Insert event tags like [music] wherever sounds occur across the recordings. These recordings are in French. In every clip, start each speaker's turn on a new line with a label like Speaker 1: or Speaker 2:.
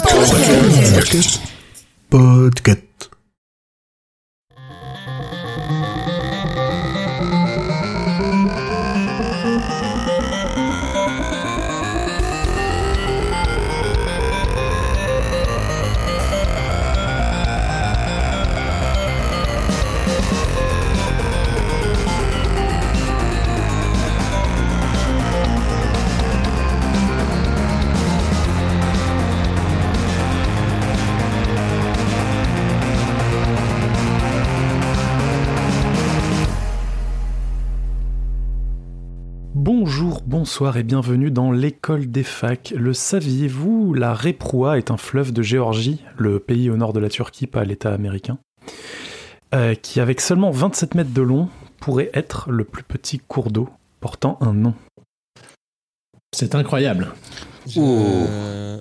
Speaker 1: Podcast. Podcast.
Speaker 2: Bonsoir et bienvenue dans l'école des facs. Le saviez-vous, la Reproua est un fleuve de Géorgie, le pays au nord de la Turquie, pas l'État américain, euh, qui avec seulement 27 mètres de long pourrait être le plus petit cours d'eau portant un nom.
Speaker 3: C'est incroyable.
Speaker 4: Je- euh,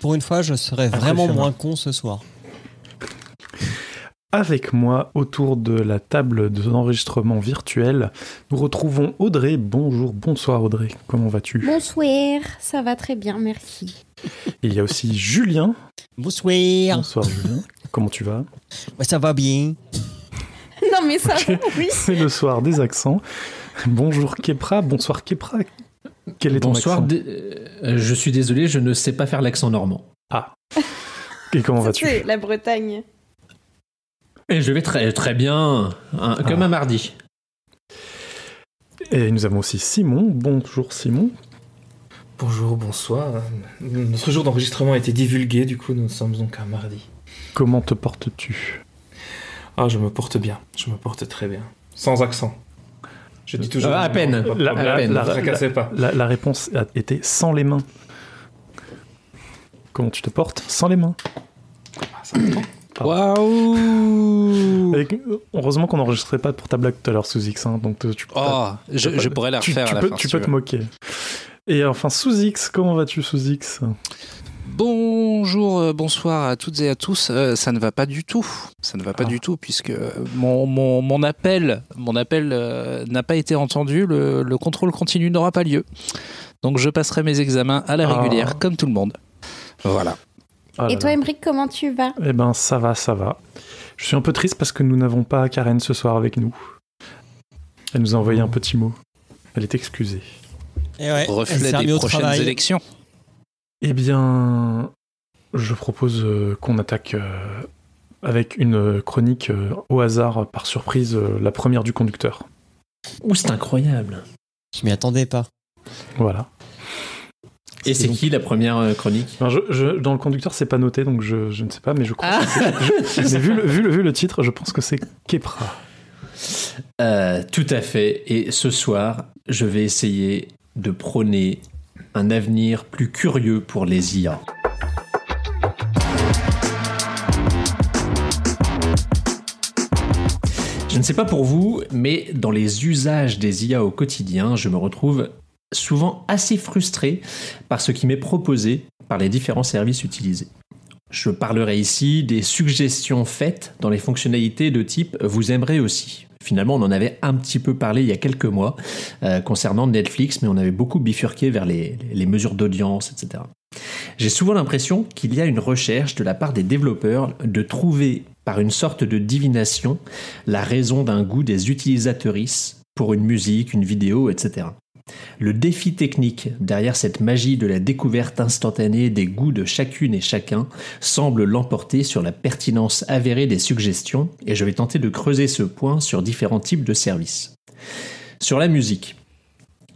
Speaker 4: pour une fois, je serais vraiment moins con ce soir.
Speaker 2: Avec moi, autour de la table d'enregistrement virtuel, nous retrouvons Audrey. Bonjour, bonsoir Audrey, comment vas-tu?
Speaker 5: Bonsoir, ça va très bien, merci.
Speaker 2: Et Il y a aussi Julien.
Speaker 4: Bonsoir.
Speaker 2: Bonsoir Julien, comment tu vas?
Speaker 4: Ça va bien.
Speaker 5: Non mais ça va, oui.
Speaker 2: C'est le soir des accents. Bonjour Kepra, bonsoir Kepra. Quel est ton
Speaker 3: Bonsoir.
Speaker 2: accent?
Speaker 3: euh, je suis désolé, je ne sais pas faire l'accent normand.
Speaker 2: Ah. Et comment vas-tu?
Speaker 5: la Bretagne.
Speaker 3: Et je vais très, très bien, hein, comme
Speaker 2: Ah.
Speaker 3: un mardi.
Speaker 2: Et nous avons aussi Simon. Bonjour Simon.
Speaker 6: Bonjour, bonsoir. Notre jour d'enregistrement a été divulgué, du coup nous sommes donc un mardi.
Speaker 2: Comment te portes-tu?
Speaker 6: Ah, je me porte bien, je me porte très bien. Sans accent. Je dis toujours.
Speaker 3: Euh, à peine.
Speaker 6: pas
Speaker 2: La-
Speaker 6: problème.
Speaker 3: la-
Speaker 6: Ne
Speaker 3: la-
Speaker 6: vous tracassez pas.
Speaker 2: la, la réponse a été sans les mains. Comment tu te portes? Sans les mains.
Speaker 6: Ah, ça.
Speaker 7: Waouh
Speaker 2: Avec- heureusement qu'on n'enregistrait pas pour ta blague tout à l'heure sous X, hein, donc tu peux,
Speaker 7: Oh, je, je pourrais la refaire
Speaker 2: tu
Speaker 7: à la
Speaker 2: peux,
Speaker 7: fin.
Speaker 2: tu
Speaker 7: si
Speaker 2: peux
Speaker 7: tu
Speaker 2: te moquer. Et enfin sous X, comment vas-tu sous X?
Speaker 7: Bonjour, euh, bonsoir à toutes et à tous. Euh, ça ne va pas du tout. Ça ne va pas
Speaker 2: Ah.
Speaker 7: du tout puisque mon, mon, mon appel, mon appel euh, n'a pas été entendu. Le, le contrôle continu n'aura pas lieu. Donc je passerai mes examens à la
Speaker 2: Ah.
Speaker 7: régulière, comme tout le monde. Voilà.
Speaker 2: Ah
Speaker 5: Et toi. Emric, comment tu vas?
Speaker 2: Eh ben ça va, ça va. Je suis un peu triste parce que nous n'avons pas Karen ce soir avec nous. Elle nous a envoyé un petit mot. Elle est excusée.
Speaker 4: Et ouais, elle
Speaker 7: Reflet des
Speaker 4: au
Speaker 7: prochaines
Speaker 4: travail.
Speaker 7: élections.
Speaker 2: Eh bien, je propose euh, qu'on attaque euh, avec une euh, chronique au hasard, par surprise, la première du conducteur.
Speaker 3: Ouh, c'est incroyable.
Speaker 4: Je m'y attendais pas.
Speaker 2: Voilà.
Speaker 3: Et c'est
Speaker 2: donc-
Speaker 3: qui la première euh, chronique
Speaker 2: Enfin, je- je- dans le conducteur, c'est pas noté, donc je, je ne sais pas, mais je crois.
Speaker 3: Ah.
Speaker 2: que [laughs] mais vu, le, vu, le, vu le titre, je pense que c'est Kepra.
Speaker 3: Euh, Tout à fait. Et ce soir, je vais essayer de prôner un avenir plus curieux pour les IA. Je ne sais pas pour vous, mais dans les usages des IA au quotidien, je me retrouve souvent assez frustré par ce qui m'est proposé par les différents services utilisés. Je parlerai ici des suggestions faites dans les fonctionnalités de type vous aimerez aussi. Finalement, on en avait un petit peu parlé il y a quelques mois euh, concernant Netflix, mais on avait beaucoup bifurqué vers les, les mesures d'audience, etc. J'ai souvent l'impression qu'il y a une recherche de la part des développeurs de trouver par une sorte de divination la raison d'un goût des utilisatrices pour une musique, une vidéo, etc. Le défi technique derrière cette magie de la découverte instantanée des goûts de chacune et chacun semble l'emporter sur la pertinence avérée des suggestions et je vais tenter de creuser ce point sur différents types de services. Sur la musique,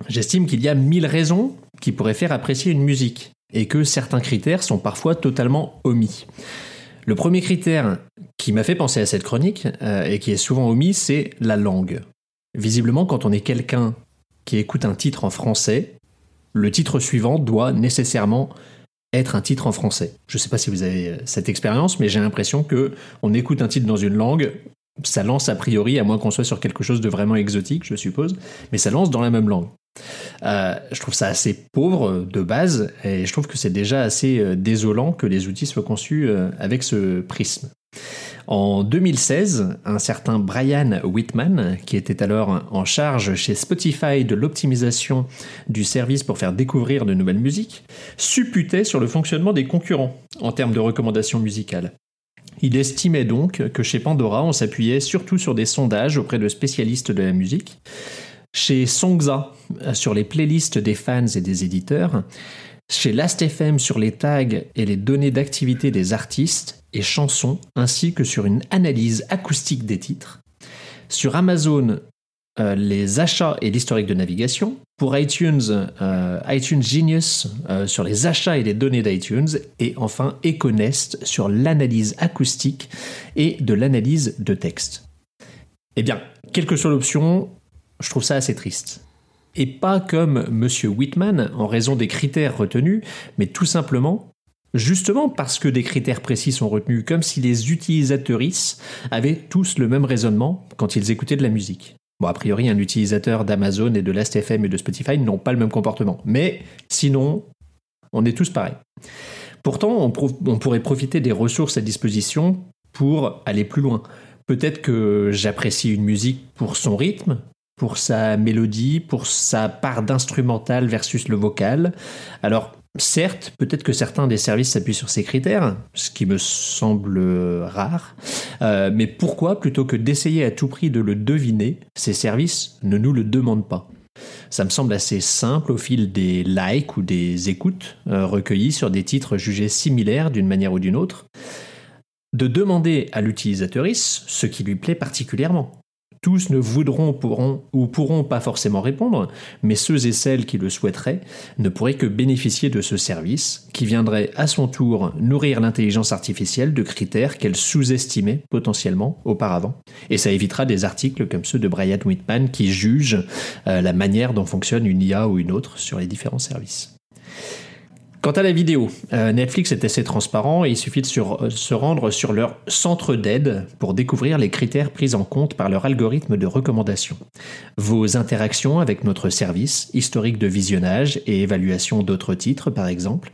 Speaker 3: j'estime qu'il y a mille raisons qui pourraient faire apprécier une musique et que certains critères sont parfois totalement omis. Le premier critère qui m'a fait penser à cette chronique euh, et qui est souvent omis, c'est la langue. Visiblement, quand on est quelqu'un qui écoute un titre en français, le titre suivant doit nécessairement être un titre en français. Je ne sais pas si vous avez euh, cette expérience, mais j'ai l'impression que on écoute un titre dans une langue, ça lance a priori, à moins qu'on soit sur quelque chose de vraiment exotique, je suppose, mais ça lance dans la même langue. Euh, je trouve ça assez pauvre euh, de base, et je trouve que c'est déjà assez désolant que les outils soient conçus avec ce prisme. En 2016, un certain Brian Whitman, qui était alors en charge chez Spotify de l'optimisation du service pour faire découvrir de nouvelles musiques, supputait sur le fonctionnement des concurrents en termes de recommandations musicales. Il estimait donc que chez Pandora, on s'appuyait surtout sur des sondages auprès de spécialistes de la musique, chez Songza sur les playlists des fans et des éditeurs, chez Last.fm sur les tags et les données d'activité des artistes et chansons, ainsi que sur une analyse acoustique des titres, sur Amazon euh, les achats et l'historique de navigation, pour iTunes, euh, iTunes Genius euh, sur les achats et les données d'iTunes, et enfin Econest sur l'analyse acoustique et de l'analyse de texte. Eh bien, quelle que soit l'option, je trouve ça assez triste. Et pas comme Monsieur Whitman en raison des critères retenus, mais tout simplement Justement parce que des critères précis sont retenus, comme si les utilisateuristes avaient tous le même raisonnement quand ils écoutaient de la musique. Bon, a priori, un utilisateur d'Amazon et de Last.fm et de Spotify n'ont pas le même comportement. Mais sinon, on est tous pareils. Pourtant, on pourrait profiter des ressources à disposition pour aller plus loin. Peut-être que j'apprécie une musique pour son rythme, pour sa mélodie, pour sa part d'instrumental versus le vocal. Alors, certes, peut-être que certains des services s'appuient sur ces critères, ce qui me semble rare, euh, mais pourquoi, plutôt que d'essayer à tout prix de le deviner, ces services ne nous le demandent pas? Ça me semble assez simple au fil des likes ou des écoutes euh, recueillies sur des titres jugés similaires d'une manière ou d'une autre, de demander à l'utilisatrice ce qui lui plaît particulièrement. Tous ne voudront pourront, ou pourront pas forcément répondre, mais ceux et celles qui le souhaiteraient ne pourraient que bénéficier de ce service, qui viendrait à son tour nourrir l'intelligence artificielle de critères qu'elle sous-estimait potentiellement auparavant. Et ça évitera des articles comme ceux de Brian Whitman qui jugent euh, la manière dont fonctionne une IA ou une autre sur les différents services. Quant à la vidéo, euh, Netflix est assez transparent et il suffit de euh, se rendre sur leur centre d'aide pour découvrir les critères pris en compte par leur algorithme de recommandation. Vos interactions avec notre service, historique de visionnage et évaluation d'autres titres par exemple,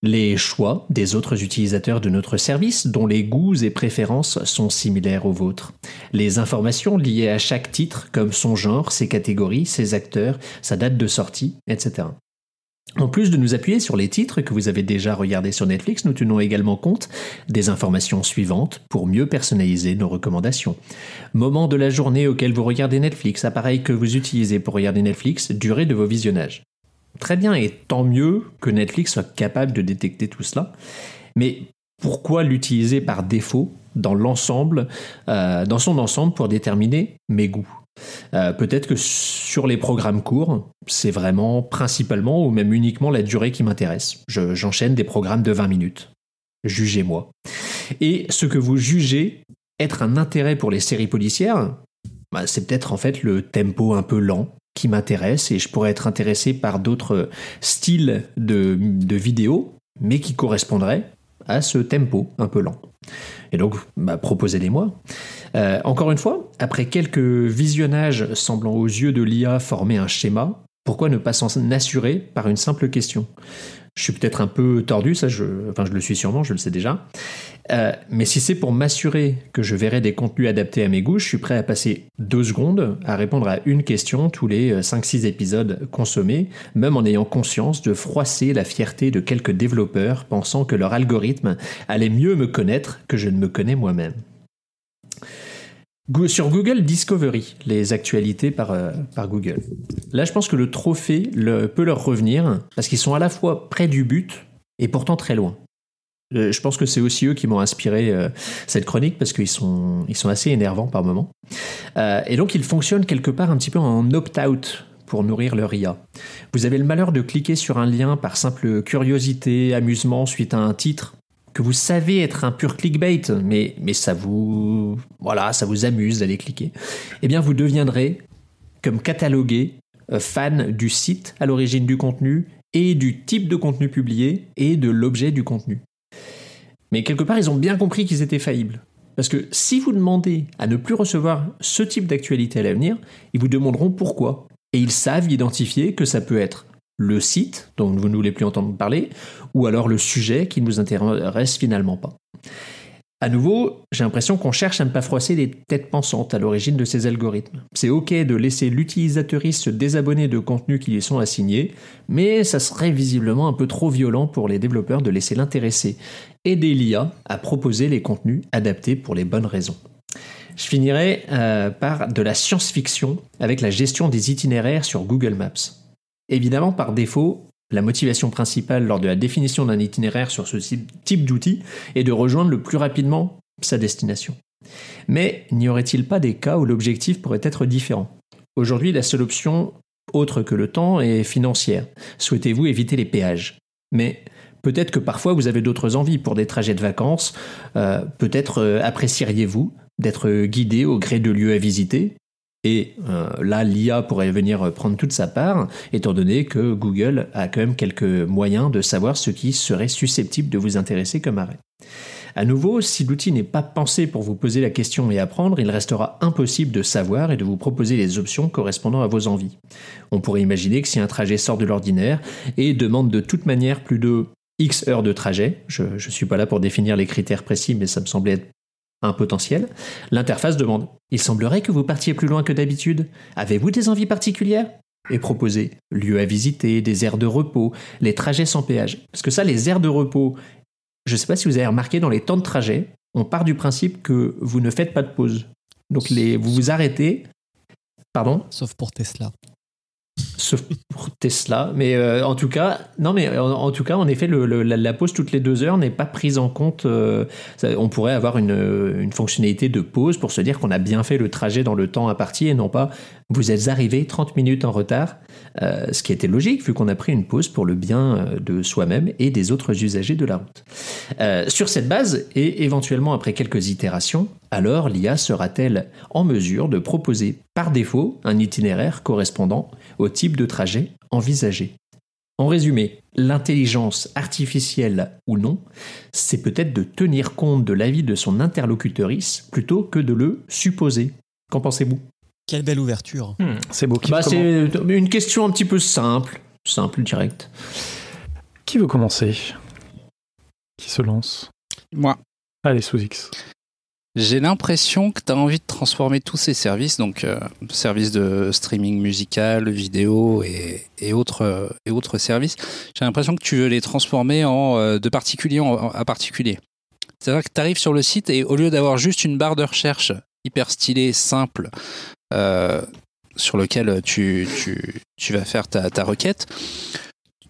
Speaker 3: les choix des autres utilisateurs de notre service dont les goûts et préférences sont similaires aux vôtres, les informations liées à chaque titre comme son genre, ses catégories, ses acteurs, sa date de sortie, etc. En plus de nous appuyer sur les titres que vous avez déjà regardés sur Netflix, nous tenons également compte des informations suivantes pour mieux personnaliser nos recommandations. Moment de la journée auquel vous regardez Netflix, appareil que vous utilisez pour regarder Netflix, durée de vos visionnages. Très bien, et tant mieux que Netflix soit capable de détecter tout cela. Mais pourquoi l'utiliser par défaut dans l'ensemble, euh, dans son ensemble pour déterminer mes goûts? Euh, peut-être que sur les programmes courts, c'est vraiment principalement ou même uniquement la durée qui m'intéresse. J'enchaîne des programmes de 20 minutes. Jugez-moi. Et ce que vous jugez être un intérêt pour les séries policières, bah, c'est peut-être en fait le tempo un peu lent qui m'intéresse et je pourrais être intéressé par d'autres styles de, de vidéos, mais qui correspondraient ce tempo un peu lent. Et donc, bah, proposez-les-moi. Euh, encore une fois, après quelques visionnages semblant aux yeux de l'IA former un schéma, pourquoi ne pas s'en assurer par une simple question? Je suis peut-être un peu tordu, ça, je, le suis sûrement, je le sais déjà. Euh, mais si c'est pour m'assurer que je verrai des contenus adaptés à mes goûts, je suis prêt à passer deux secondes à répondre à une question tous les 5-6 épisodes consommés, même en ayant conscience de froisser la fierté de quelques développeurs pensant que leur algorithme allait mieux me connaître que je ne me connais moi-même. Sur Google Discovery, les actualités par, euh, par Google. Là, je pense que le trophée peut leur revenir parce qu'ils sont à la fois près du but et pourtant très loin. Euh, je pense que c'est aussi eux qui m'ont inspiré euh, cette chronique parce qu'ils sont, ils sont assez énervants par moments. et donc, ils fonctionnent quelque part un petit peu en opt-out pour nourrir leur IA. Vous avez le malheur de cliquer sur un lien par simple curiosité, amusement suite à un titre que vous savez être un pur clickbait, mais, mais ça vous, voilà, ça vous amuse d'aller cliquer, eh bien, vous deviendrez, comme catalogué, euh, fan du site à l'origine du contenu et du type de contenu publié et de l'objet du contenu. Mais quelque part, ils ont bien compris qu'ils étaient faillibles. Parce que si vous demandez à ne plus recevoir ce type d'actualité à l'avenir, ils vous demanderont pourquoi. Et ils savent identifier que ça peut être le site dont vous ne voulez plus entendre parler, ou alors le sujet qui ne vous intéresse finalement pas. À nouveau, j'ai l'impression qu'on cherche à ne pas froisser les têtes pensantes à l'origine de ces algorithmes. C'est ok de laisser l'utilisateuriste se désabonner de contenus qui lui sont assignés, mais ça serait visiblement un peu trop violent pour les développeurs de laisser l'intéressé aider l'IA à proposer les contenus adaptés pour les bonnes raisons. Je finirai euh, par de la science-fiction avec la gestion des itinéraires sur Google Maps. Évidemment, par défaut, la motivation principale lors de la définition d'un itinéraire sur ce type d'outil est de rejoindre le plus rapidement sa destination. Mais n'y aurait-il pas des cas où l'objectif pourrait être différent? Aujourd'hui, la seule option autre que le temps est financière. Souhaitez-vous éviter les péages? Mais peut-être que parfois vous avez d'autres envies pour des trajets de vacances. Euh, peut-être euh, apprécieriez-vous d'être guidé au gré de lieux à visiter? Et euh, là, l'IA pourrait venir prendre toute sa part, étant donné que Google a quand même quelques moyens de savoir ce qui serait susceptible de vous intéresser comme arrêt. À nouveau, si l'outil n'est pas pensé pour vous poser la question et apprendre, il restera impossible de savoir et de vous proposer les options correspondant à vos envies. On pourrait imaginer que si un trajet sort de l'ordinaire et demande de toute manière plus de X heures de trajet, je ne suis pas là pour définir les critères précis, mais ça me semblait être un potentiel, l'interface demande Il semblerait que vous partiez plus loin que d'habitude. Avez-vous des envies particulières? Et proposer lieux à visiter, des aires de repos, les trajets sans péage. Parce que ça, les aires de repos, je ne sais pas si vous avez remarqué dans les temps de trajet, on part du principe que vous ne faites pas de pause. Donc les, vous vous arrêtez. Pardon?
Speaker 4: Sauf pour Tesla
Speaker 3: sauf pour Tesla. Mais euh, en tout cas, non, mais en, tout cas, en effet, la, pause toutes les deux heures n'est pas prise en compte. Euh, on pourrait avoir une, une, fonctionnalité de pause pour se dire qu'on a bien fait le trajet dans le temps imparti et non pas vous êtes arrivé 30 minutes en retard, euh, ce qui était logique vu qu'on a pris une pause pour le bien de soi-même et des autres usagers de la route. Sur cette base, et éventuellement après quelques itérations, alors l'IA sera-t-elle en mesure de proposer par défaut un itinéraire correspondant au type de trajet envisagé? En résumé, l'intelligence artificielle ou non, c'est peut-être de tenir compte de l'avis de son interlocutrice plutôt que de le supposer. Qu'en pensez-vous?
Speaker 4: Quelle belle ouverture.
Speaker 2: Hmm, c'est beau.
Speaker 3: Bah, c'est une question un petit peu simple, simple, directe.
Speaker 2: Qui veut commencer? Qui se lance
Speaker 7: Moi.
Speaker 2: Allez, sous X.
Speaker 7: J'ai l'impression que tu as envie de transformer tous ces services, donc euh, services de streaming musical, vidéo et, et, autres, et autres services, j'ai l'impression que tu veux les transformer en, euh, de particulier à particulier. C'est-à-dire que tu arrives sur le site et au lieu d'avoir juste une barre de recherche hyper stylée, simple, euh, sur lequel tu, tu, tu, vas faire ta, ta requête,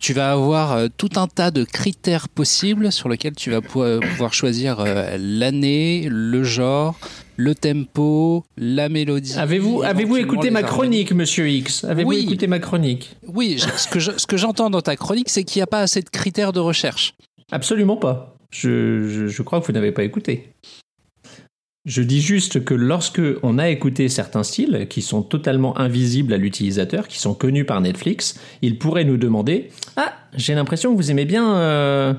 Speaker 7: tu vas avoir euh, tout un tas de critères possibles sur lesquels tu vas pouvoir choisir euh, l'année, le genre, le tempo, la mélodie.
Speaker 3: Avez-vous avez-vous écouté ma chronique, Monsieur X Avez-vous écouté ma chronique
Speaker 7: Oui, ce que ce que j'entends dans ta chronique, c'est qu'il n'y a pas assez de critères de recherche.
Speaker 3: Absolument pas. Je, je crois que vous n'avez pas écouté. Je dis juste que lorsque on a écouté certains styles qui sont totalement invisibles à l'utilisateur, qui sont connus par Netflix, il pourrait nous demander Ah, j'ai l'impression que vous aimez bien euh,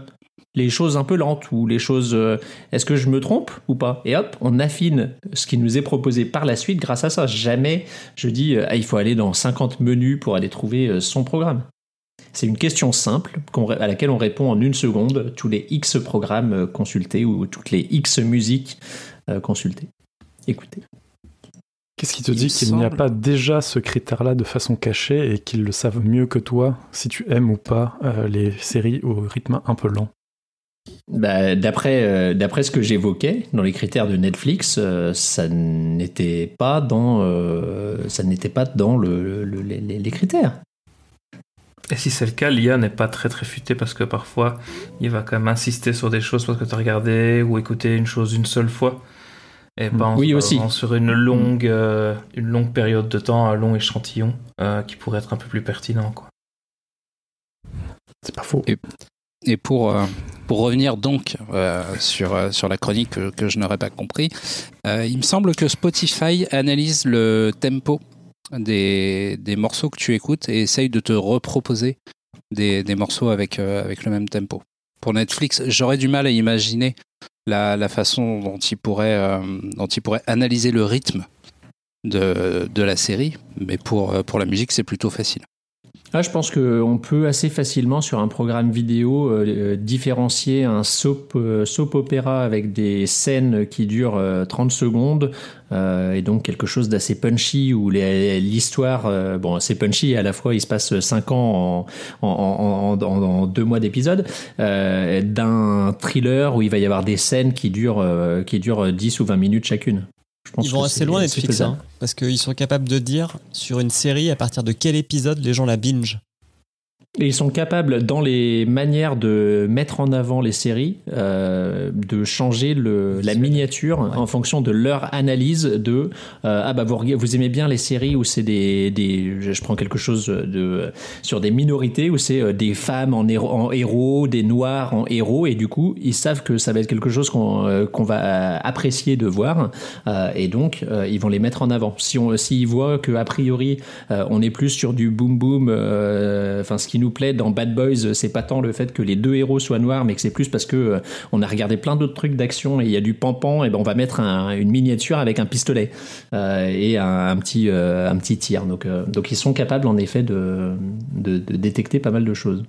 Speaker 3: les choses un peu lentes ou les choses. Euh, est-ce que je me trompe ou pas? Et hop, on affine ce qui nous est proposé par la suite grâce à ça. Jamais je dis ah, il faut aller dans 50 menus pour aller trouver euh, son programme. C'est une question simple à laquelle on répond en une seconde tous les X programmes consultés ou toutes les X musiques euh, consulter, écouter.
Speaker 2: Qu'est-ce qui te dit qu'il n'y a pas déjà ce critère-là de façon cachée et qu'ils le savent mieux que toi si tu aimes ou pas euh, les séries au rythme un peu lent?
Speaker 3: Bah, d'après, euh, d'après ce que j'évoquais dans les critères de Netflix, ça n'était pas dans, ça n'était pas dans le, les, les, critères.
Speaker 6: Et si c'est le cas, l'IA n'est pas très très futée parce que parfois il va quand même insister sur des choses parce que tu as regardé ou écouté une chose une seule fois et pas en,
Speaker 3: oui, aussi.
Speaker 6: sur une longue, euh, une longue période de temps, un long échantillon euh, qui pourrait être un peu plus pertinent. Quoi.
Speaker 2: C'est pas faux.
Speaker 7: Et, et pour, euh, pour revenir donc sur, sur la chronique que, que je n'aurais pas compris, il me semble que Spotify analyse le tempo des, morceaux que tu écoutes et essaye de te reproposer des, morceaux avec, avec le même tempo. Pour Netflix, j'aurais du mal à imaginer la, façon euh, dont il pourrait analyser le rythme de, la série, mais euh, pour la musique, c'est plutôt facile.
Speaker 3: Ah, je pense qu'on peut assez facilement sur un programme vidéo euh, euh, différencier un soap, euh, soap avec des scènes qui durent euh, 30 secondes euh, et donc quelque chose d'assez punchy où l'histoire, euh, bon, c'est punchy à la fois il se passe 5 ans en, en, en, en- deux mois d'épisode, d'un thriller où il va y avoir des scènes qui durent, qui durent 10 ou 20 minutes chacune. Je pense
Speaker 4: Ils vont assez loin Netflix, hein, parce qu'ils sont capables de dire sur une série à partir de quel épisode les gens la binge.
Speaker 3: Et ils sont capables, dans les manières de mettre en avant les séries, euh, de changer le, la miniature
Speaker 4: Ouais.
Speaker 3: en fonction de leur analyse de euh, ah bah vous, vous aimez bien les séries où c'est des, des je prends quelque chose de sur des minorités où c'est euh, des femmes en héros, en héros, des noirs en héros et du coup ils savent que ça va être quelque chose qu'on euh, va apprécier de voir et donc ils vont les mettre en avant. Si on s'ils voient que a priori on est plus sur du boom boom, enfin ce qui nous plaît dans Bad Boys, c'est pas tant le fait que les deux héros soient noirs, mais que c'est plus parce que euh, on a regardé plein d'autres trucs d'action et il y a du pampan, et ben on va mettre un- une miniature avec un pistolet euh, et un, un petit euh, un petit tir. Donc euh, donc ils sont capables en effet de, de, de détecter pas mal de choses.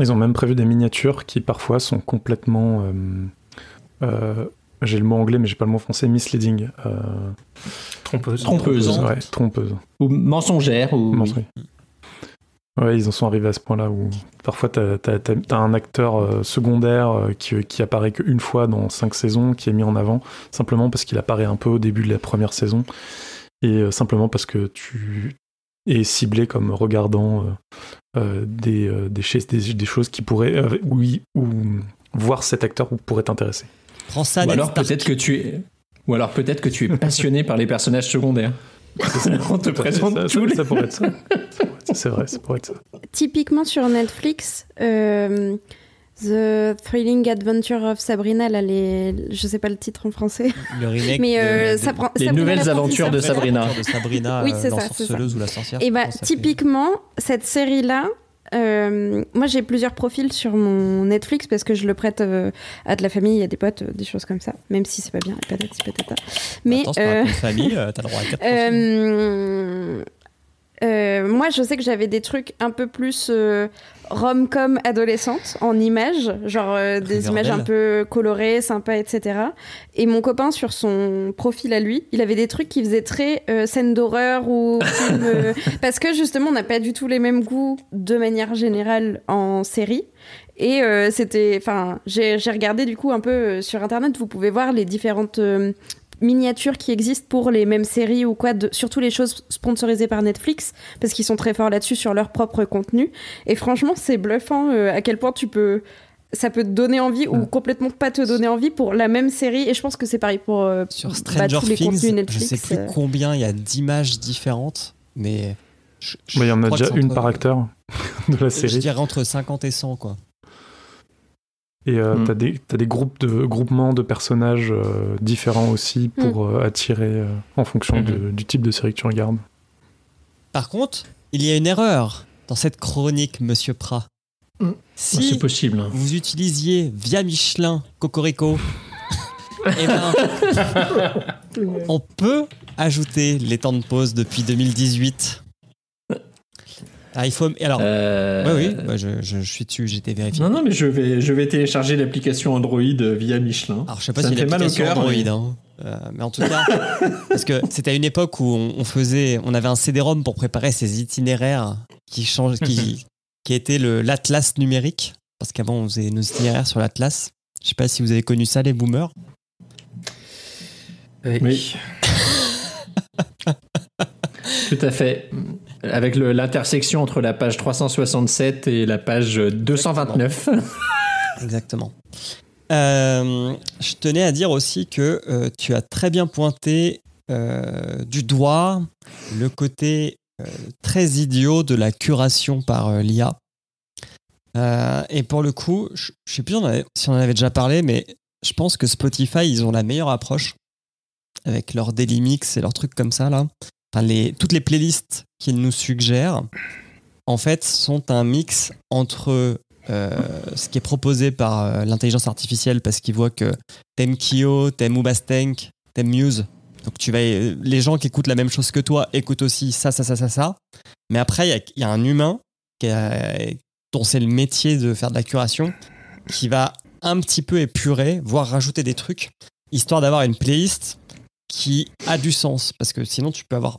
Speaker 2: Ils ont même prévu des miniatures qui parfois sont complètement. euh, euh, j'ai le mot anglais, mais j'ai pas le mot français. Misleading. euh,
Speaker 6: Trompeuse.
Speaker 3: Trompeuse.
Speaker 2: ouais, trompeuse.
Speaker 3: Ou mensongère ou
Speaker 2: Non, oui. Ouais, ils en sont arrivés à ce point-là où parfois t'as as, un acteur euh, secondaire euh, qui, qui apparaît qu'une fois dans cinq saisons, qui est mis en avant simplement parce qu'il apparaît un peu au début de la première saison et euh, simplement parce que tu es ciblé comme regardant euh, euh, des, euh, des, chais- des, des choses qui pourraient euh, oui ou voir cet acteur ou pourrait t'intéresser.
Speaker 4: Prends ça,
Speaker 3: Ou alors peut-être que tu es ou alors peut-être que tu es passionné par les personnages secondaires. On te présente
Speaker 2: ça,
Speaker 3: tous
Speaker 2: ça-
Speaker 3: les [laughs]
Speaker 2: ça pourrait être ça. C'est vrai, ça pourrait être ça.
Speaker 5: Typiquement sur Netflix, euh, The Thrilling Adventure of Sabrina, là, les... je sais pas le titre en français,
Speaker 4: le remake.
Speaker 5: mais euh,
Speaker 4: de-
Speaker 5: ça prend.
Speaker 3: Les
Speaker 5: Sabrina
Speaker 3: nouvelles aventures de. Sabrina.
Speaker 4: de Sabrina,
Speaker 5: Oui, c'est ça,
Speaker 4: l'ensorceleuse ou la sorcière.
Speaker 5: Et bah, typiquement, cette série-là, euh, moi j'ai plusieurs profils sur mon Netflix parce que je le prête euh, à de la famille, à des potes, euh, des choses comme ça, même si c'est pas bien, patati patata. Mais
Speaker 4: Attends, c'est pas famille, t'as le droit à 4 [laughs]
Speaker 5: euh, moi je sais que j'avais des trucs un peu plus euh, rom-com adolescente en images, genre euh, des
Speaker 4: Riverdale.
Speaker 5: images un peu colorées, sympas, etc. Et mon copain sur son profil à lui, il avait des trucs qui faisaient très euh, scène d'horreur ou [laughs] film, euh, parce que justement on n'a pas du tout les mêmes goûts de manière générale en série. Et euh, c'était, enfin, j'ai j'ai regardé du coup un peu euh, sur internet. Vous pouvez voir les différentes euh, miniatures qui existent pour les mêmes séries ou quoi, de, surtout les choses sponsorisées par Netflix, parce qu'ils sont très forts là-dessus sur leur propre contenu. Et franchement, c'est bluffant euh, à quel point tu peux, ça peut te donner envie ou complètement pas te donner envie pour la même série. Et je pense que c'est pareil pour euh,
Speaker 4: Sur
Speaker 5: bah,
Speaker 4: Stranger
Speaker 5: tous les
Speaker 4: Things,
Speaker 5: contenus
Speaker 4: je
Speaker 5: Netflix.
Speaker 4: sais plus
Speaker 5: euh.
Speaker 4: combien il y a d'images différentes, mais. je- je
Speaker 2: Mais il y en a déjà une
Speaker 4: entre-
Speaker 2: par acteur [laughs] de la
Speaker 4: Je
Speaker 2: série.
Speaker 4: dirais entre 50 et 100, quoi.
Speaker 2: Et euh,
Speaker 3: Mm.
Speaker 2: t'as des, t'as des groupes de groupements de personnages euh, différents aussi pour euh, attirer euh, en fonction de- du type de série que tu regardes.
Speaker 4: Par contre, il y a une erreur dans cette chronique, monsieur Prat.
Speaker 3: Mm.
Speaker 4: Si
Speaker 3: C'est possible. hein.
Speaker 4: vous utilisiez via Michelin Cocorico, [laughs] eh ben, on peut ajouter les temps de pause depuis 2018. Ah, il faut. Alors,
Speaker 3: Euh,
Speaker 4: oui, oui, bah, je, je- je suis dessus, j'ai été vérifié.
Speaker 3: Non, non, mais je vais, je vais télécharger l'application Android via Michelin.
Speaker 4: Alors, je sais pas
Speaker 3: Ça
Speaker 4: si l'application
Speaker 3: cœur,
Speaker 4: Android,
Speaker 3: mais-
Speaker 4: hein. Euh, mais en tout cas, [laughs] parce que c'était à une époque où on, on faisait, on avait un CD-ROM pour préparer ces itinéraires qui change, qui, [laughs] qui était le l'atlas numérique, parce qu'avant on faisait nos itinéraires sur l'atlas. Je sais pas si vous avez connu ça, les boomers.
Speaker 6: Oui.
Speaker 3: Oui. [laughs] Tout à fait. Avec l'intersection entre la page 367 et la page 229.
Speaker 4: Exactement. Euh, je tenais à dire aussi que euh, tu as très bien pointé euh, du doigt le côté très idiot de la curation par l'IA. Et pour le coup, je je sais plus si on en avait déjà parlé, mais je pense que Spotify, ils ont la meilleure approche avec leur daily mix et leurs trucs comme ça là. Enfin, toutes les playlists qu'ils nous suggèrent, en fait, sont un mix entre euh, ce qui est proposé par euh, l'intelligence artificielle parce qu'ils voient que t'aimes Kyo, t'aimes Ubastank, t'aimes Muse. Donc tu vas, les gens qui écoutent la même chose que toi écoutent aussi ça, ça, ça, ça, ça. Mais après, il y a- un humain qui dont c'est le métier de faire de la curation, qui va un petit peu épurer, voire rajouter des trucs, histoire d'avoir une playlist qui a du sens. Parce que sinon, tu peux avoir.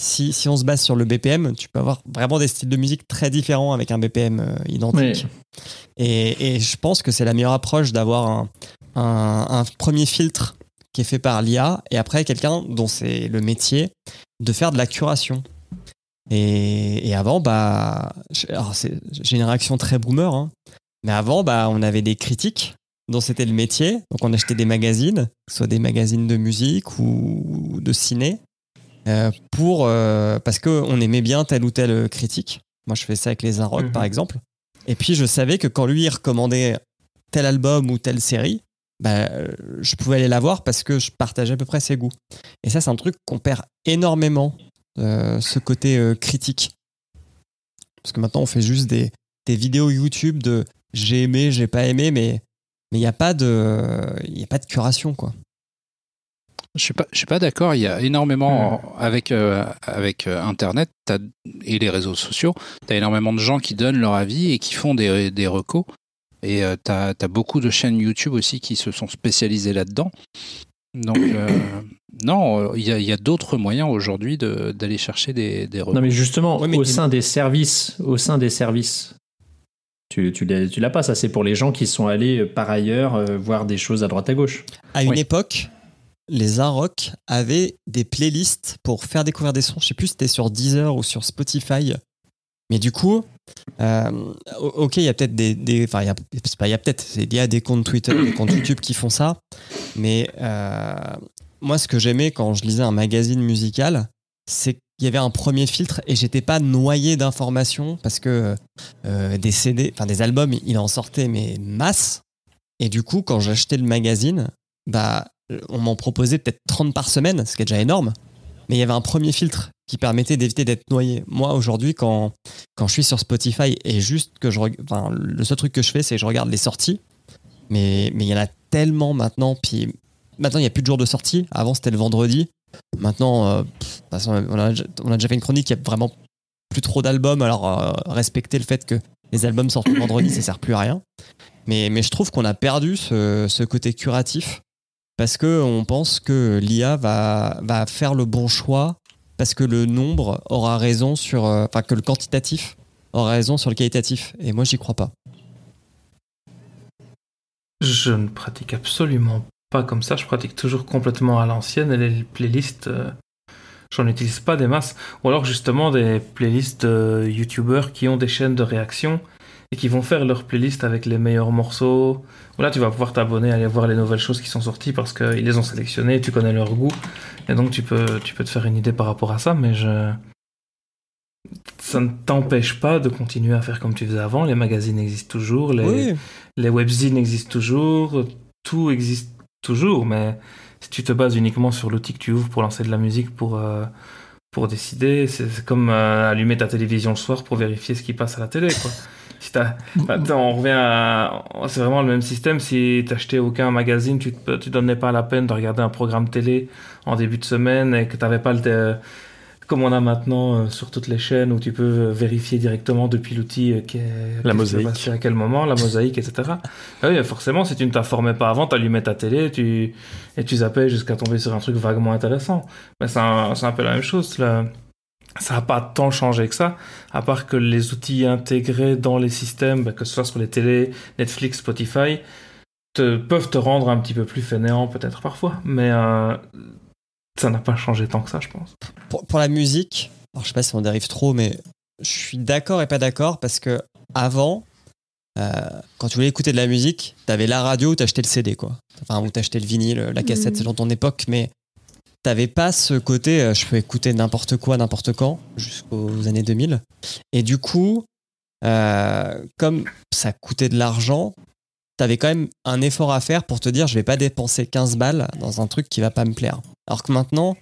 Speaker 4: Si, si on se base sur le BPM, tu peux avoir vraiment des styles de musique très différents avec un BPM euh, identique. Et, et je pense que c'est la meilleure approche d'avoir un, un- un premier filtre qui est fait par l'IA et après quelqu'un dont c'est le métier de faire de la curation. Et, et avant, bah, j'ai une réaction très boomer, hein, mais avant, bah, on avait des critiques dont c'était le métier. Donc on achetait des magazines, soit des magazines de musique ou de ciné, euh, pour, euh, parce qu'on aimait bien telle ou telle critique. Moi, je fais ça avec les Arocs,
Speaker 6: Mhm.
Speaker 4: par exemple. Et puis, je savais que quand lui, il recommandait tel album ou telle série, bah, euh, je pouvais aller la voir parce que je partageais à peu près ses goûts. Et ça, c'est un truc qu'on perd énormément, euh, ce côté critique. Parce que maintenant, on fait juste des, des vidéos YouTube de j'ai aimé, j'ai pas aimé, mais mais il n'y a pas de il y a pas de curation quoi.
Speaker 7: Je suis pas, je suis pas d'accord. Il y a énormément avec euh, avec euh, Internet t'as- et les réseaux sociaux, tu as énormément de gens qui donnent leur avis et qui font des des recos. Et tu as, beaucoup de chaînes YouTube aussi qui se sont spécialisées là-dedans. Donc euh, [coughs] non, euh, il y a, d'autres moyens aujourd'hui de- d'aller chercher des des recos.
Speaker 3: Non, mais justement,
Speaker 4: Ouais, mais
Speaker 3: au sein des services, au sein des services, tu, tu l'as tu l'as pas. Ça, c'est pour les gens qui sont allés euh, par ailleurs euh, voir des choses à droite à gauche.
Speaker 4: À une
Speaker 7: Oui.
Speaker 4: époque, les Arocs avaient des playlists pour faire découvrir des sons. Je sais plus si c'était sur Deezer ou sur Spotify. Mais du coup, euh, ok, il y a peut-être des, enfin, il y a, c'est pas, il y a peut-être, il y a des comptes Twitter, des comptes YouTube qui font ça. Mais euh, moi, ce que j'aimais quand je lisais un magazine musical, c'est qu'il y avait un premier filtre et j'étais pas noyé d'informations parce que euh, des CD, enfin des albums, il en sortait mais masse. Et du coup, quand j'achetais le magazine, bah, on m'en proposait peut-être 30 par semaine, ce qui est déjà énorme. Mais il y avait un premier filtre qui permettait d'éviter d'être noyé. Moi, aujourd'hui, quand, je suis sur Spotify et juste que je. le seul truc que je fais, c'est que je regarde les sorties. Mais il y en a tellement maintenant. Maintenant, il n'y a plus de jours de sortie. Avant, c'était le vendredi. Maintenant, euh, on, a, on a déjà fait une chronique, il n'y a vraiment plus trop d'albums. Alors, euh, respecter le fait que les albums sortent le vendredi, ça sert plus à rien. Mais, je trouve qu'on a perdu ce côté curatif parce qu'on pense que l'IA va, faire le bon choix parce que le nombre aura raison sur. euh, Enfin, que le quantitatif aura raison sur le qualitatif. Et moi, j'y crois pas.
Speaker 6: Je ne pratique absolument pas comme ça. Je pratique toujours complètement à l'ancienne et les playlists, euh, j'en utilise pas des masses. Ou alors justement des playlists de youtubeurs qui ont des chaînes de réaction et qui vont faire leur playlist avec les meilleurs morceaux. Là, tu vas pouvoir t'abonner, aller voir les nouvelles choses qui sont sorties parce qu'ils les ont sélectionnées, tu connais leur goût. Et donc tu peux, tu peux te faire une idée par rapport à ça, mais je... Ça ne t'empêche pas de continuer à faire comme tu faisais avant. Les magazines existent toujours, les,
Speaker 4: Oui.
Speaker 6: les webzines existent toujours, tout existe toujours, mais si tu te bases uniquement sur l'outil que tu ouvres pour lancer de la musique, pour, euh, pour décider, c'est comme euh, allumer ta télévision le soir pour vérifier ce qui passe à la télé. Quoi. Si t'as- Attends, on revient à... C'est vraiment le même système. Si t'achetais aucun magazine, tu te, tu donnais pas la peine de regarder un programme télé en début de semaine et que t'avais pas le... té- Comme on a maintenant euh, sur toutes les chaînes où tu peux euh, vérifier directement depuis l'outil euh, qui est-
Speaker 2: La mosaïque.
Speaker 6: à quel moment, la mosaïque, etc. Ah oui, forcément, si tu ne t'informais pas avant, tu allumais ta télé tu, et tu zappais jusqu'à tomber sur un truc vaguement intéressant. Mais c'est un, c'est un peu la même chose. là. Ça n'a pas tant changé que ça, à part que les outils intégrés dans les systèmes, bah, que ce soit sur les télés, Netflix, Spotify, te, peuvent te rendre un petit peu plus fainéant peut-être parfois. Mais euh, ça n'a pas changé tant que ça, je pense.
Speaker 4: Pour, pour la musique, alors je sais pas si on dérive trop, mais je suis d'accord et pas d'accord parce que avant, euh, quand tu voulais écouter de la musique, t'avais la radio ou t'achetais le CD, quoi. Enfin, ou t'achetais le vinyle, la cassette, c'est dans ton époque, mais t'avais pas ce côté, euh, je peux écouter n'importe quoi, n'importe quand, jusqu'aux années 2000. Et du coup, euh, comme ça coûtait de l'argent, t'avais quand même un effort à faire pour te dire, je vais pas dépenser 15 balles dans un truc qui va pas me plaire. Alors que maintenant,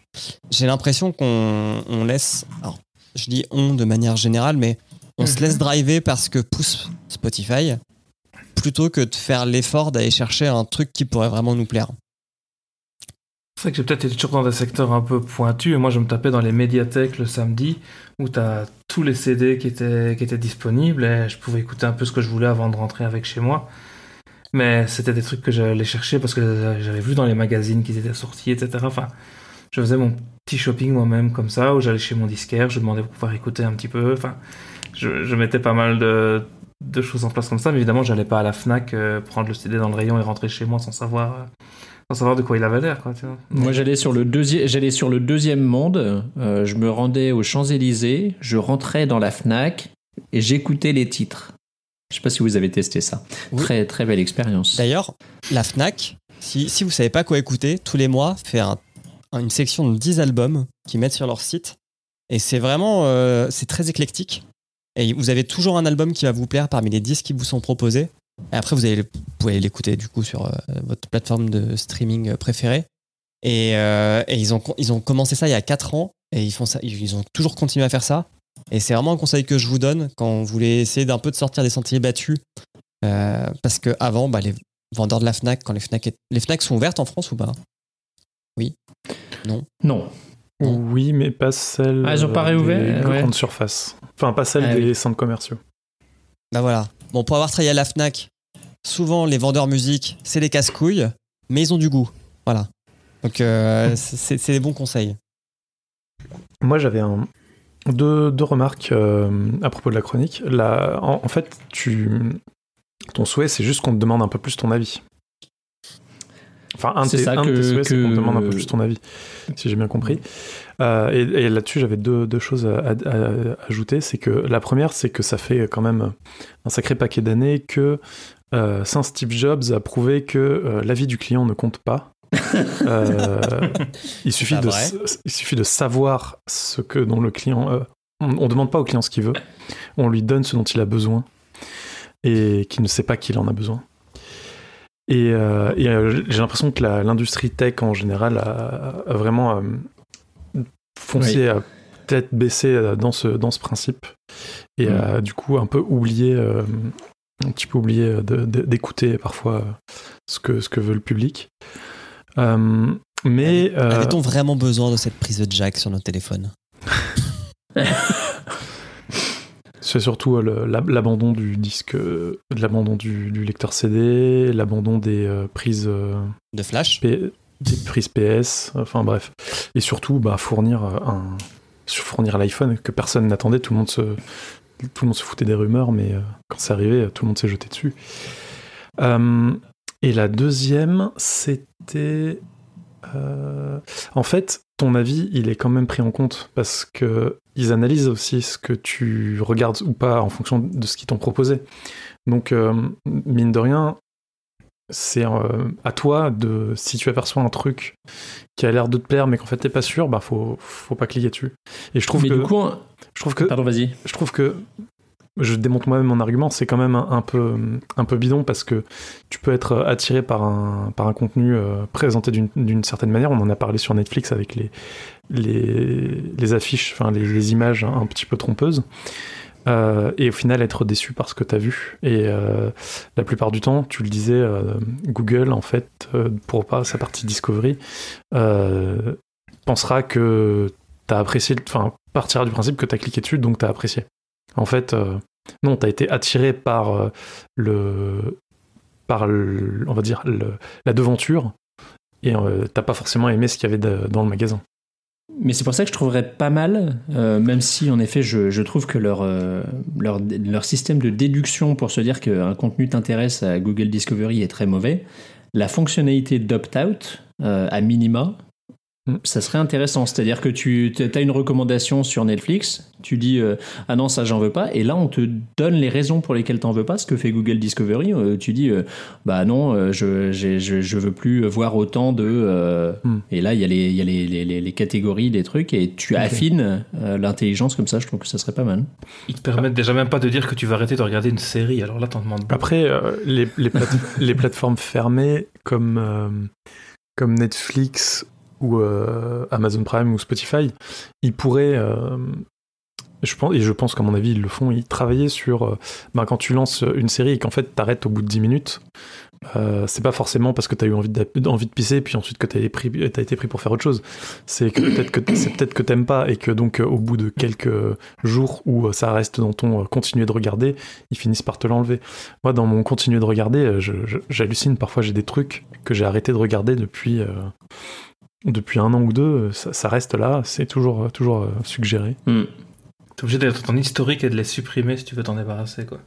Speaker 4: j'ai l'impression qu'on on laisse, alors je dis on de manière générale, mais on se laisse driver parce que pousse Spotify plutôt que de faire l'effort d'aller chercher un truc qui pourrait vraiment nous plaire.
Speaker 6: C'est vrai que j'ai peut-être été toujours dans des secteurs un peu pointus. Moi, je me tapais dans les médiathèques le samedi où tu as tous les CD qui étaient, qui étaient disponibles et je pouvais écouter un peu ce que je voulais avant de rentrer avec chez moi. Mais c'était des trucs que j'allais chercher parce que j'avais vu dans les magazines qu'ils étaient sortis, etc. Enfin, je faisais mon petit shopping moi-même comme ça, où j'allais chez mon disquaire, je demandais pour pouvoir écouter un petit peu. Enfin, je, mettais pas mal de, de choses en place comme ça, mais évidemment, j'allais pas à la Fnac euh, prendre le CD dans le rayon et rentrer chez moi sans savoir, euh, sans savoir de quoi il avait l'air, quoi. Tu vois.
Speaker 3: Moi, j'allais sur le deuxième, j'allais sur le deuxième monde. euh, je me rendais aux Champs Élysées, je rentrais dans la Fnac et j'écoutais les titres. Je sais pas si vous avez testé ça.
Speaker 4: Oui.
Speaker 3: Très très belle expérience.
Speaker 4: D'ailleurs, la Fnac, si, si vous savez pas quoi écouter, tous les mois, fait un- une section de 10 albums qu'ils mettent sur leur site. Et c'est vraiment, euh, c'est très éclectique. Et vous avez toujours un album qui va vous plaire parmi les 10 qui vous sont proposés. Et après, vous, allez, vous pouvez l'écouter du coup sur euh, votre plateforme de streaming préférée. Et, euh, et ils, ont, ils ont commencé ça il y a 4 ans. Et ils, font ça, ils ont toujours continué à faire ça. Et c'est vraiment un conseil que je vous donne quand vous voulez essayer d'un peu de sortir des sentiers battus. Euh, parce que avant, bah, les vendeurs de la Fnac, quand les Fnac, est- les Fnac sont ouvertes en France ou pas? Oui.
Speaker 3: Non.
Speaker 4: Non.
Speaker 2: Oui, mais pas celle
Speaker 3: Ah, ils ont pas réouvert,
Speaker 2: des
Speaker 3: ouais.
Speaker 2: grandes surfaces. Enfin, pas celle
Speaker 3: Ah,
Speaker 2: des
Speaker 3: oui.
Speaker 2: centres commerciaux.
Speaker 4: Bah voilà. Bon, pour avoir travaillé à la Fnac, souvent les vendeurs musique, c'est les casse-couilles, mais ils ont du goût. Voilà. Donc euh, c'est des bons conseils.
Speaker 2: Moi, j'avais un... deux, deux remarques euh, à propos de la chronique. La... En, en fait, tu... ton souhait, c'est juste qu'on te demande un peu plus ton avis. Enfin, un de
Speaker 3: C'est
Speaker 2: de tes
Speaker 3: que-
Speaker 2: souhaits, c'est qu'on te
Speaker 3: que-
Speaker 2: demande un peu plus ton avis, si j'ai bien compris. Euh, et et là-dessus, j'avais deux, deux choses à, à- à ajouter. C'est que la première, c'est que ça fait quand même un sacré paquet d'années que euh, Saint Steve Jobs a prouvé que euh, l'avis du client ne compte pas. Euh, [laughs] il, suffit de,
Speaker 4: vrai.
Speaker 2: s- il suffit de savoir ce que dont le client. on ne demande pas au client ce qu'il veut, on lui donne ce dont il a besoin et qu'il ne sait pas qu'il en a besoin. Et, euh, et, euh, j'ai l'impression que la- l'industrie tech en général a, a vraiment euh, foncé, a peut-être baissé dans ce, dans ce principe et
Speaker 3: Mm.
Speaker 2: a du coup un peu oublié, euh, un petit peu oublié d'écouter parfois ce que, ce que veut le public. Euh, mais euh,
Speaker 4: Avait-on vraiment besoin de cette prise de jack sur nos téléphones? [laughs]
Speaker 2: c'est surtout euh, l'abandon du disque, euh, l'abandon du, du lecteur CD, l'abandon des euh, prises.
Speaker 4: De flash
Speaker 2: P- des prises PS, enfin bref. Et surtout, bah, fournir un, fournir l'iPhone que personne n'attendait, tout le monde se, tout le monde se foutait des rumeurs, mais quand c'est arrivé, tout le monde s'est jeté dessus. Euh, et la deuxième, c'était, euh, en fait, ton avis, il est quand même pris en compte parce que ils analysent aussi ce que tu regardes ou pas en fonction de ce qu'ils t'ont proposé. Donc, euh, mine de rien, c'est euh, à toi de si tu aperçois un truc qui a l'air de te plaire mais qu'en fait t'es pas sûr bah faut faut pas cliquer dessus et je trouve
Speaker 3: Mais
Speaker 2: que
Speaker 3: du coup,
Speaker 2: je trouve que
Speaker 3: pardon, vas-y.
Speaker 2: je trouve que je démonte moi-même mon argument, c'est quand même un, peu, un peu bidon parce que tu peux être attiré par un, par un contenu euh, présenté d'une- certaine manière. On en a parlé sur Netflix avec les, les, les affiches, enfin les, images un, petit peu trompeuses. Euh, et au final être déçu par ce que tu as vu. Et euh, la plupart du temps, tu le disais, Google, en fait, pour pas sa partie Discovery, pensera que tu as apprécié, enfin, partira du principe que tu as cliqué dessus, donc tu as apprécié. En fait, euh, non, tu as été attiré par euh, le. par, le- on va dire, la devanture, et euh, t'as pas forcément aimé ce qu'il y avait dans le magasin.
Speaker 3: Mais c'est pour ça que je trouverais pas mal, même si en effet je, trouve que leur, leur, leur système de déduction pour se dire qu'un contenu t'intéresse à Google Discovery est très mauvais, la fonctionnalité d'opt-out à minima. Ça serait intéressant. C'est-à-dire que tu as une recommandation sur Netflix, tu dis euh, ah non ça j'en veux pas, et là on te donne les raisons pour lesquelles t'en veux pas. Ce que fait Google Discovery, euh, tu dis euh, bah non je, je je veux plus voir autant de euh,
Speaker 2: Mm.
Speaker 3: et là il y a les il y a les, les, les- les catégories des trucs et tu affines euh, l'intelligence comme ça. Je trouve que ça serait pas mal.
Speaker 6: Ils te permettent déjà même pas de dire que tu vas arrêter de regarder une série, alors là t'en demandes pas.
Speaker 2: Après, euh, les, les, plate- [laughs] les plateformes fermées comme, euh, comme Netflix ou euh, Amazon Prime ou Spotify, ils pourraient, euh, Et je pense, et je pense qu'à mon avis, ils le font. Ils travaillaient sur. euh, ben, quand tu lances une série et qu'en fait, t'arrêtes au bout de 10 minutes, c'est pas forcément parce que t'as eu envie de, de pisser, puis ensuite que t'as été, pris- t'as été pris pour faire autre chose. C'est peut-être que c'est peut-être que pas et que donc au bout de quelques jours où ça reste dans ton continuer de regarder, ils finissent par te l'enlever. Moi, dans mon continuer de regarder, j'hallucine. Parfois, j'ai des trucs que j'ai arrêté de regarder depuis. Depuis un an ou deux, ça, ça reste là, c'est toujours, toujours euh, suggéré.
Speaker 3: Hmm.
Speaker 6: T'es obligé d'être ton historique et de les supprimer si tu veux t'en débarrasser, quoi.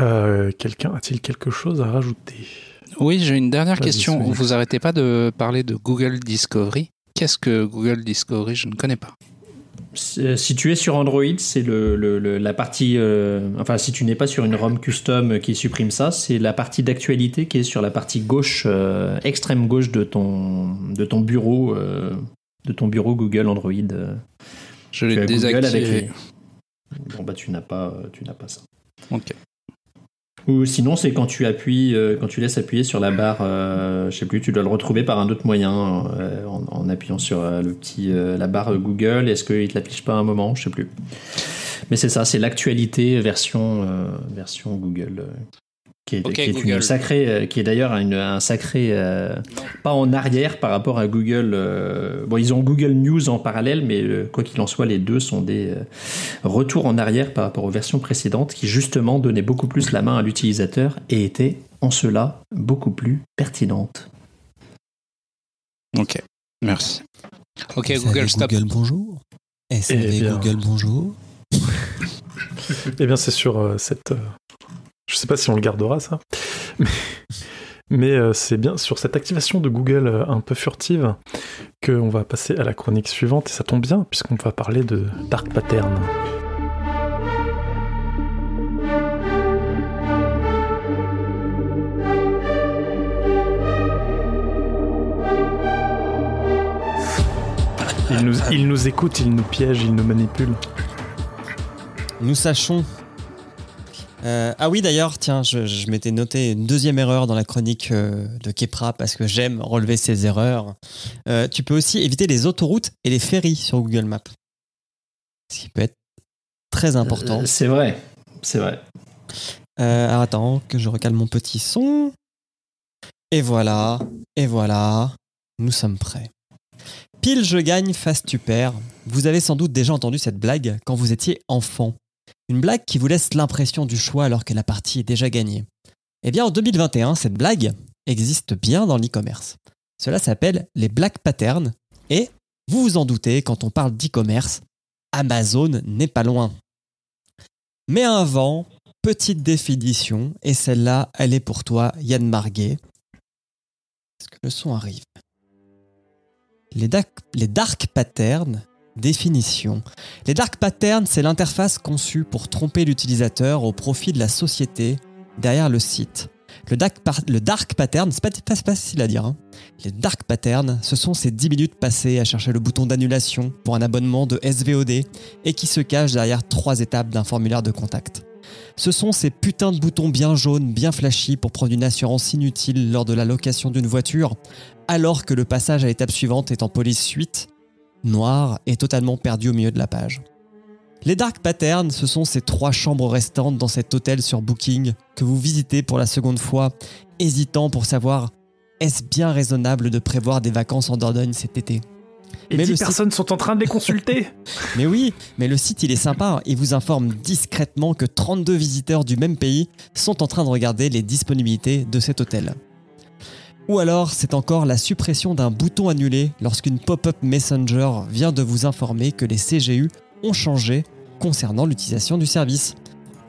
Speaker 2: Euh, Quelqu'un a-t-il quelque chose à rajouter?
Speaker 7: Oui, j'ai une dernière question. Vous arrêtez pas de parler de Google Discovery? Qu'est-ce que Google Discovery? Je ne connais pas.
Speaker 3: C'est- Si tu es sur Android, c'est le, le- le- la partie. euh, enfin, si tu n'es pas sur une ROM custom qui supprime ça, c'est la partie d'actualité qui est sur la partie gauche, euh, extrême gauche de ton, de ton bureau, euh, de ton bureau Google Android. euh.
Speaker 7: Je l'ai désactivé.
Speaker 3: avec les- Bon bah tu n'as pas, euh, tu n'as pas ça.
Speaker 7: Ok.
Speaker 3: Ou sinon, c'est quand tu appuies, euh, quand tu laisses appuyer sur la barre, euh, je sais plus, tu dois le retrouver par un autre moyen euh, en, appuyant sur euh, le petit, la barre Google. Est-ce qu'il te l'affiche pas un moment? Je sais plus. Mais c'est ça, c'est l'actualité version, version Google. Euh, qui est,
Speaker 7: Ok,
Speaker 3: qui est
Speaker 7: Google.
Speaker 3: une sacrée, qui est d'ailleurs une- un sacré euh, pas en arrière par rapport à Google. euh, bon, ils ont Google News en parallèle, mais euh, quoi qu'il en soit, les deux sont des euh, retours en arrière par rapport aux versions précédentes qui justement donnaient beaucoup plus la main à l'utilisateur et étaient en cela beaucoup plus pertinentes.
Speaker 7: Ok. Merci. Ok,
Speaker 4: SAV
Speaker 7: Google, stop.
Speaker 4: Google, bonjour. SAV
Speaker 2: Eh bien.
Speaker 4: Google, bonjour. [laughs]
Speaker 2: Eh bien, c'est sur euh, cette. Je sais pas si on le gardera, ça. Mais, euh, c'est bien sur cette activation de Google euh, un peu furtive qu'on va passer à la chronique suivante. Et ça tombe bien, puisqu'on va parler de Dark Pattern. Il nous écoute, il nous piège, il nous manipule.
Speaker 4: Nous sachons. Euh, ah oui, d'ailleurs, tiens, je, je m'étais noté une deuxième erreur dans la chronique euh, de Kepra parce que j'aime relever ces erreurs. Euh, tu peux aussi éviter les autoroutes et les ferries sur Google Maps. Ce qui peut être très important.
Speaker 3: C'est vrai, c'est vrai.
Speaker 4: Alors attends, que je recale mon petit son. Et voilà, et voilà, nous sommes prêts. Pile je gagne, face tu perds. Vous avez sans doute déjà entendu cette blague quand vous étiez enfant. Une blague qui vous laisse l'impression du choix alors que la partie est déjà gagnée. Eh bien en 2021, cette blague existe bien dans l'e-commerce. Cela s'appelle les black patterns et, vous vous en doutez, quand on parle d'e-commerce, Amazon n'est pas loin. Mais avant, petite définition, et celle-là, elle est pour toi, Yann Marguet. Est-ce que le son arrive? Les dark, les dark patterns, définition. Les dark patterns, c'est l'interface conçue pour tromper l'utilisateur au profit de la société derrière le site. Le dark, pattern, c'est pas, pas- c'est pas facile à dire. hein. Les dark patterns, ce sont ces 10 minutes passées à chercher le bouton d'annulation pour un abonnement de SVOD et qui se cachent derrière trois étapes d'un formulaire de contact. Ce sont ces putains de boutons bien jaunes, bien flashy pour prendre une assurance inutile lors de la location d'une voiture, alors que le passage à l'étape suivante est en police suite, noir et totalement perdu au milieu de la page. Les dark patterns, ce sont ces trois chambres restantes dans cet hôtel sur Booking que vous visitez pour la seconde fois, hésitant pour savoir est-ce bien raisonnable de prévoir des vacances en Dordogne cet été?
Speaker 2: Et
Speaker 4: Mais
Speaker 2: 10
Speaker 4: le site-
Speaker 2: personnes sont en train de les consulter [laughs]
Speaker 4: mais oui, mais le site il est sympa, il vous informe discrètement que 32 visiteurs du même pays sont en train de regarder les disponibilités de cet hôtel. Ou alors c'est encore la suppression d'un bouton annulé lorsqu'une pop-up Messenger vient de vous informer que les CGU ont changé concernant l'utilisation du service.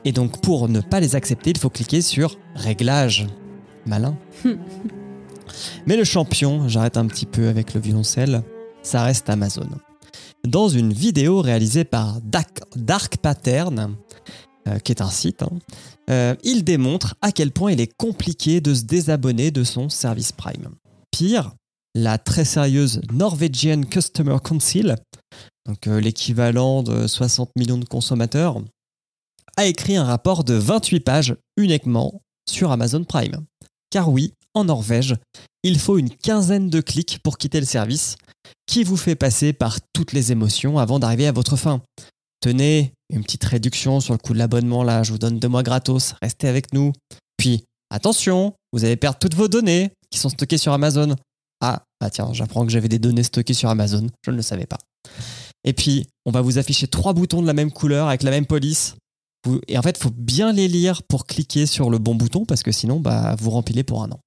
Speaker 4: Et donc pour ne pas les accepter, il faut cliquer sur Réglages. Malin. [laughs] Mais le champion, j'arrête un petit peu avec le violoncelle, ça reste Amazon dans une vidéo réalisée par Dark, Dark Pattern, qui est un site, hein, euh, il démontre à quel point il est compliqué de se désabonner de son service Prime. Pire, la très sérieuse Norwegian Customer Council, donc euh, l'équivalent de 60 millions de consommateurs, a écrit un rapport de 28 pages uniquement sur Amazon Prime. Car oui, en Norvège, il faut une quinzaine de clics pour quitter le service, qui vous fait passer par toutes les émotions avant d'arriver à votre fin. Tenez, une petite réduction sur le coût de l'abonnement là, je vous donne deux mois gratos, restez avec nous. Puis, attention, vous allez perdre toutes vos données qui sont stockées sur Amazon. Ah, bah tiens, j'apprends que j'avais des données stockées sur Amazon, je ne le savais pas. Et puis, on va vous afficher trois boutons de la même couleur avec la même police. Et en fait, il faut bien les lire pour cliquer sur le bon bouton parce que sinon, bah, vous rempilez pour un an.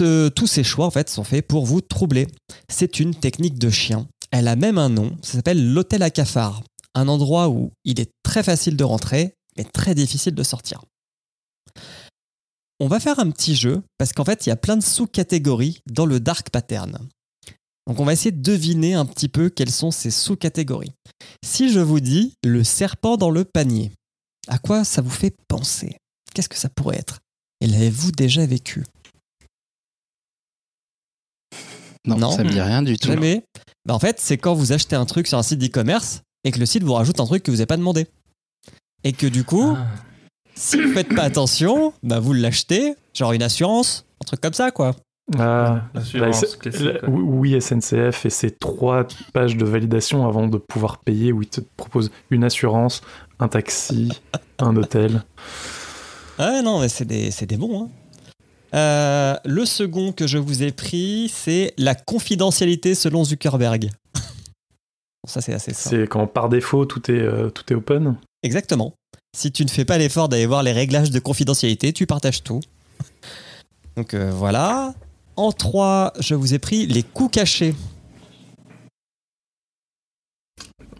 Speaker 4: Euh, tous ces choix, en fait, sont faits pour vous troubler. C'est une technique de chien. Elle a même un nom. Ça s'appelle l'hôtel à cafard. Un endroit où il est très facile de rentrer, mais très difficile de sortir. On va faire un petit jeu parce qu'en fait, il y a plein de sous-catégories dans le dark pattern. Donc, on va essayer de deviner un petit peu quelles sont ces sous-catégories. Si je vous dis le serpent dans le panier, à quoi ça vous fait penser? Qu'est-ce que ça pourrait être? Et l'avez-vous déjà vécu?
Speaker 7: Non,
Speaker 4: Non.
Speaker 7: ça me dit rien du tout.
Speaker 4: Jamais Bah, En fait, c'est quand vous achetez un truc sur un site d'e-commerce et que le site vous rajoute un truc que vous n'avez pas demandé. Et que du coup,
Speaker 6: Ah.
Speaker 4: si vous faites pas attention, bah vous l'achetez, genre une assurance, un truc comme ça quoi.
Speaker 2: Ah,
Speaker 6: L'assurance
Speaker 2: la- oui, SNCF et ses trois pages de validation avant de pouvoir payer où ils te proposent une assurance, un taxi, un hôtel.
Speaker 4: Ah non, mais c'est des, c'est des bons. hein. Euh, le second que je vous ai pris, c'est la confidentialité selon Zuckerberg. [laughs] Ça, c'est assez simple.
Speaker 2: C'est quand par défaut tout est, euh, tout est open.
Speaker 4: Exactement. Si tu ne fais pas l'effort d'aller voir les réglages de confidentialité, tu partages tout. [laughs] Donc euh, voilà. En 3, je vous ai pris les coûts cachés.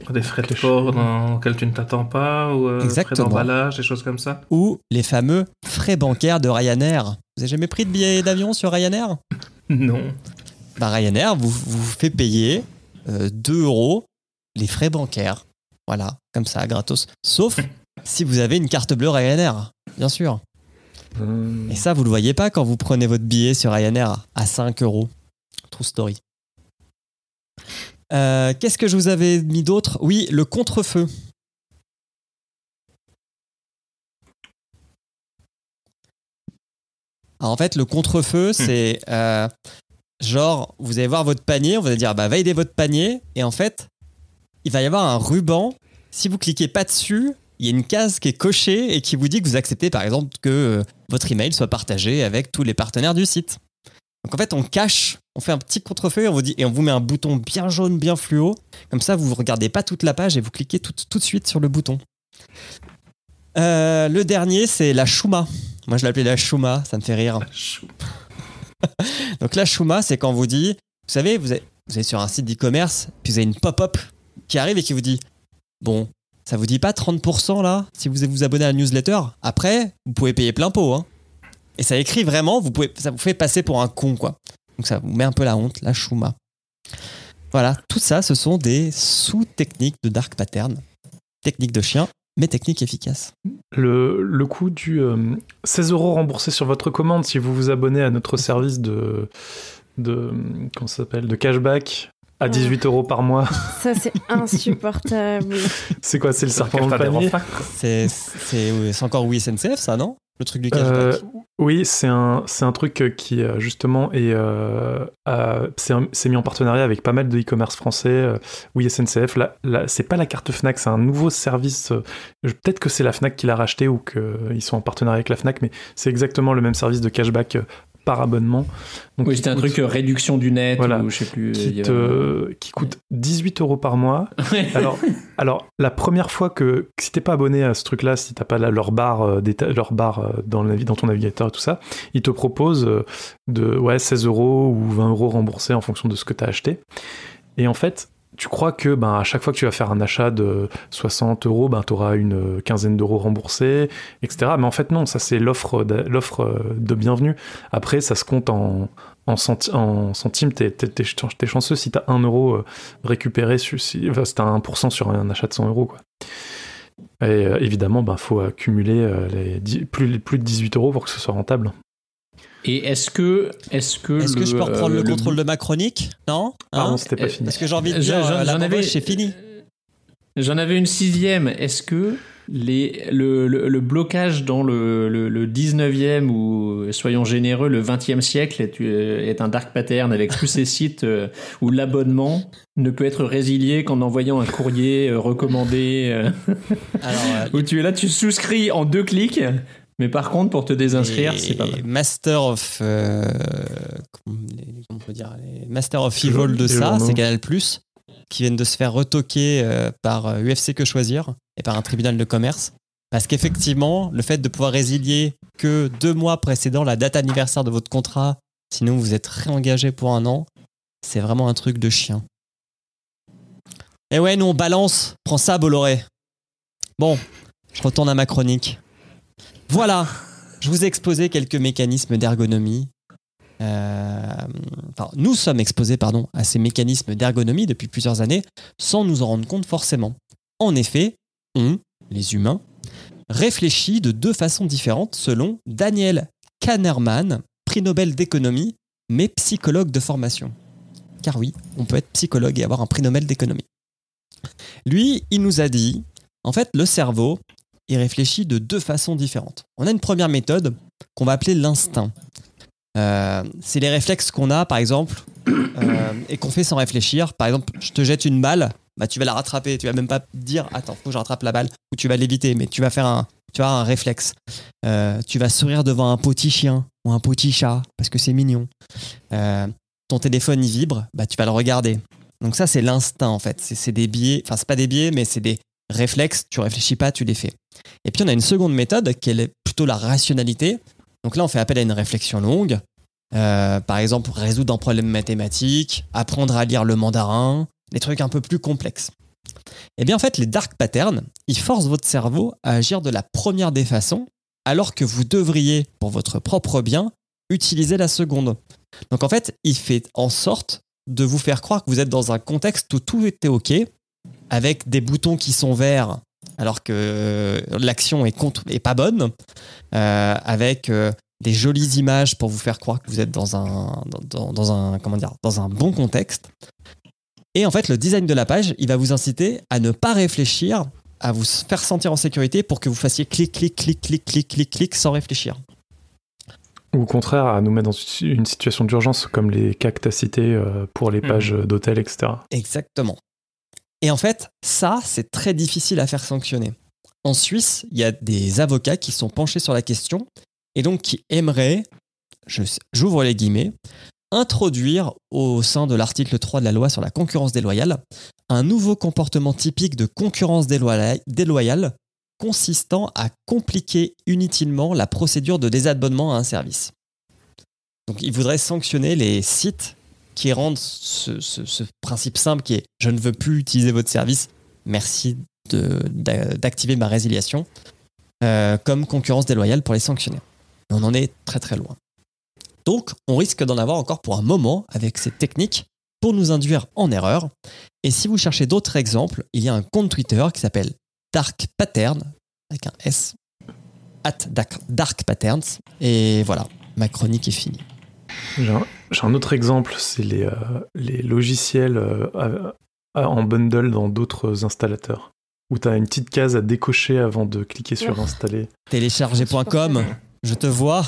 Speaker 6: Des frais de port dans lesquels tu ne t'attends pas, ou euh, frais d'emballage, des choses comme ça.
Speaker 4: ou les fameux frais bancaires de Ryanair. Vous avez jamais pris de billet d'avion sur Ryanair?
Speaker 6: Non.
Speaker 4: bah, Ryanair vous, vous fait payer euh, 2 euros les frais bancaires. Voilà, comme ça, gratos. Sauf [laughs] si vous avez une carte bleue Ryanair, bien sûr.
Speaker 2: Euh,
Speaker 4: Et ça, vous le voyez pas quand vous prenez votre billet sur Ryanair à 5 euros. True story. Euh, Qu'est-ce que je vous avais mis d'autre? Oui, le contre-feu. En fait, le contre-feu, c'est euh, genre, vous allez voir votre panier, on va dire, bah, validez votre panier, et en fait, il va y avoir un ruban. Si vous cliquez pas dessus, il y a une case qui est cochée et qui vous dit que vous acceptez, par exemple, que euh, votre email soit partagé avec tous les partenaires du site. Donc en fait, on cache, on fait un petit contre-feu et on vous dit et on vous met un bouton bien jaune, bien fluo. Comme ça, vous ne regardez pas toute la page et vous cliquez tout, tout de suite sur le bouton. Euh, le dernier, c'est la Shuma. Moi, je l'appelais la Shuma, ça me fait rire. [laughs] Donc la Shuma, c'est quand on vous dit, vous savez, vous êtes, vous êtes sur un site d'e-commerce, puis vous avez une pop-up qui arrive et qui vous dit, bon, ça vous dit pas 30% là, si vous vous abonnez à la newsletter? Après, vous pouvez payer plein pot. Hein. Et ça écrit vraiment, vous pouvez, ça vous fait passer pour un con, quoi. Donc ça vous met un peu la honte, la Shuma. Voilà, tout ça, ce sont des sous-techniques de Dark Pattern. Techniques de chien, mais techniques efficaces.
Speaker 2: Le, le coût du euh, 16 euros remboursé sur votre commande si vous vous abonnez à notre service de, de comment ça s'appelle de cashback à 18 euros par mois.
Speaker 5: Ça, c'est [laughs] insupportable.
Speaker 2: C'est quoi C'est le serpent dans le panier.
Speaker 4: C'est c'est- oui, encore oui SNCF, ça, non?
Speaker 2: Euh, oui, c'est un, truc euh, qui euh, justement est, c'est mis en partenariat avec pas mal de e-commerce français. oui, SNCF, là, c'est pas la carte Fnac, c'est un nouveau service. Peut-être que c'est la Fnac qui l'a racheté ou qu'ils sont en partenariat avec la Fnac, mais c'est exactement le même service de cashback par abonnement. Donc,
Speaker 3: Oui, c'était un
Speaker 2: coûte-
Speaker 3: truc euh, réduction du net
Speaker 2: Voilà.
Speaker 3: ou je sais plus.
Speaker 2: qui, te- qui coûte 18 euros par mois. Alors, [laughs] alors, la première fois que, si t'es pas abonné à ce truc-là, si t'as pas la- leur barre, euh, leur barre euh, dans, le navi- dans ton navigateur et tout ça, ils te proposent de ouais, 16 euros ou 20 euros remboursés en fonction de ce que t'as acheté. Et en fait, tu crois que ben, à chaque fois que tu vas faire un achat de 60 euros, ben, tu auras une quinzaine d'euros remboursés, etc. Mais en fait, non, ça c'est l'offre de, bienvenue. Après, ça se compte en, en, centi- en centimes. T'es, t'es- t'es ch- t'es chanceux si t'as 1 euro euh, récupéré, sur, si, enfin, si t'as 1% sur un achat de 100 euros. Et euh, évidemment, ben, faut accumuler euh, les plus de 18 euros pour que ce soit rentable.
Speaker 3: Et est-ce que, est-ce que,
Speaker 4: Est-ce que je peux reprendre
Speaker 3: euh,
Speaker 4: le contrôle de ma chronique? Non?
Speaker 2: Pardon,
Speaker 4: Hein
Speaker 2: c'était pas
Speaker 3: euh,
Speaker 2: fini.
Speaker 4: Est-ce que j'ai envie de
Speaker 3: J'en-
Speaker 4: dire
Speaker 3: j'en-
Speaker 4: euh,
Speaker 3: j'en avais-
Speaker 4: c'est fini
Speaker 3: J'en avais une sixième. Est-ce que les, le, le, le blocage dans le, le, le 19e ou, soyons généreux, le 20e siècle est, est un dark pattern avec tous ces sites où l'abonnement ne peut être résilié qu'en envoyant un courrier recommandé
Speaker 4: Alors, [laughs]
Speaker 3: où tu es là, tu souscris en deux clics. Mais par contre, pour te désinscrire, c'est pas mal.
Speaker 4: Master of. euh, comment, les- comment on peut dire les Master of Evil de ça, c'est Canal Plus, qui viennent de se faire retoquer euh, par euh, UFC Que Choisir et par un tribunal de commerce. Parce qu'effectivement, le fait de pouvoir résilier que deux mois précédant la date anniversaire de votre contrat, sinon vous êtes réengagé pour un an, c'est vraiment un truc de chien. Et ouais, nous on balance. Prends ça, Bolloré. Bon, je retourne à ma chronique. Voilà, je vous ai exposé quelques mécanismes d'ergonomie. Euh, nous sommes exposés pardon, à ces mécanismes d'ergonomie depuis plusieurs années sans nous en rendre compte forcément. En effet, on, les humains, réfléchit de deux façons différentes selon Daniel Kahneman, prix Nobel d'économie, mais psychologue de formation. Car oui, on peut être psychologue et avoir un prix Nobel d'économie. Lui, il nous a dit, en fait, le cerveau, il réfléchit de deux façons différentes. On a une première méthode qu'on va appeler l'instinct. Euh, c'est les réflexes qu'on a, par exemple, euh, et qu'on fait sans réfléchir. Par exemple, je te jette une balle, bah, tu vas la rattraper. Tu vas même pas dire, attends, faut que je rattrape la balle, ou tu vas l'éviter, mais tu vas faire un, tu vas un réflexe. Euh, tu vas sourire devant un petit chien ou un petit chat, parce que c'est mignon. Ton téléphone, vibre, bah, tu vas le regarder. Donc ça, c'est l'instinct, en fait. C'est des biais, enfin, c'est pas des biais, mais c'est des réflexes. Tu réfléchis pas, tu les fais. Et puis, on a une seconde méthode qui est plutôt la rationalité. Donc là, on fait appel à une réflexion longue. Euh, par exemple, résoudre un problème mathématique, apprendre à lire le mandarin, des trucs un peu plus complexes. Eh bien, en fait, les dark patterns, ils forcent votre cerveau à agir de la première des façons, alors que vous devriez, pour votre propre bien, utiliser la seconde. Donc, en fait, il fait en sorte de vous faire croire que vous êtes dans un contexte où tout était OK, avec des boutons qui sont verts, alors que l'action est, contre- est pas bonne, euh, avec euh, des jolies images pour vous faire croire que vous êtes dans un, dans, un, comment dire, dans un bon contexte. Et en fait, le design de la page, il va vous inciter à ne pas réfléchir, à vous faire sentir en sécurité pour que vous fassiez clic, clic, clic, clic, clic, clic, clic sans réfléchir.
Speaker 2: Ou au contraire, à nous mettre dans une situation d'urgence comme les cas que tu as cités euh, pour les
Speaker 6: Mhm.
Speaker 2: pages d'hôtel, etc.
Speaker 4: Exactement. Et en fait, ça, c'est très difficile à faire sanctionner. En Suisse, il y a des avocats qui sont penchés sur la question et donc qui aimeraient, j'ouvre les guillemets, introduire au sein de l'article 3 de la loi sur la concurrence déloyale un nouveau comportement typique de concurrence déloyale consistant à compliquer inutilement la procédure de désabonnement à un service. Donc ils voudraient sanctionner les sites qui rendent ce, principe simple qui est je ne veux plus utiliser votre service, merci d'activer ma résiliation, euh, comme concurrence déloyale pour les sanctionner. On en est très très loin. Donc on risque d'en avoir encore pour un moment avec ces techniques pour nous induire en erreur. Et si vous cherchez d'autres exemples, il y a un compte Twitter qui s'appelle Dark Pattern, avec un S, at Dark, Patterns. Et voilà, ma chronique est finie.
Speaker 2: J'ai un autre exemple, c'est les, euh, les logiciels euh, en bundle dans d'autres installateurs, où tu as une petite case à décocher avant de cliquer sur installer.
Speaker 4: Télécharger.com, je te vois.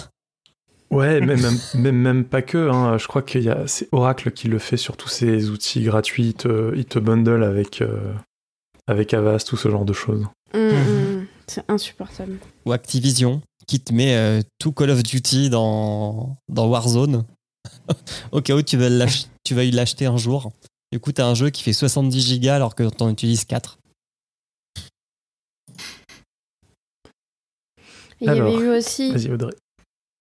Speaker 2: Ouais, mais [laughs] même, même, même pas que. hein. Je crois qu'il y a c'est Oracle qui le fait sur tous ses outils gratuits. Il te, bundle avec, euh, avec Avast, tout ce genre de choses.
Speaker 5: Hum, [laughs] hum, C'est insupportable.
Speaker 4: ou Activision qui te met euh, tout Call of Duty dans, dans Warzone [laughs] au cas où tu veux l'ach- tu veuilles l'acheter un jour. Du coup, tu as un jeu qui fait 70 gigas alors que tu en utilises 4.
Speaker 5: Il y avait eu aussi,
Speaker 2: Vas-y, Audrey.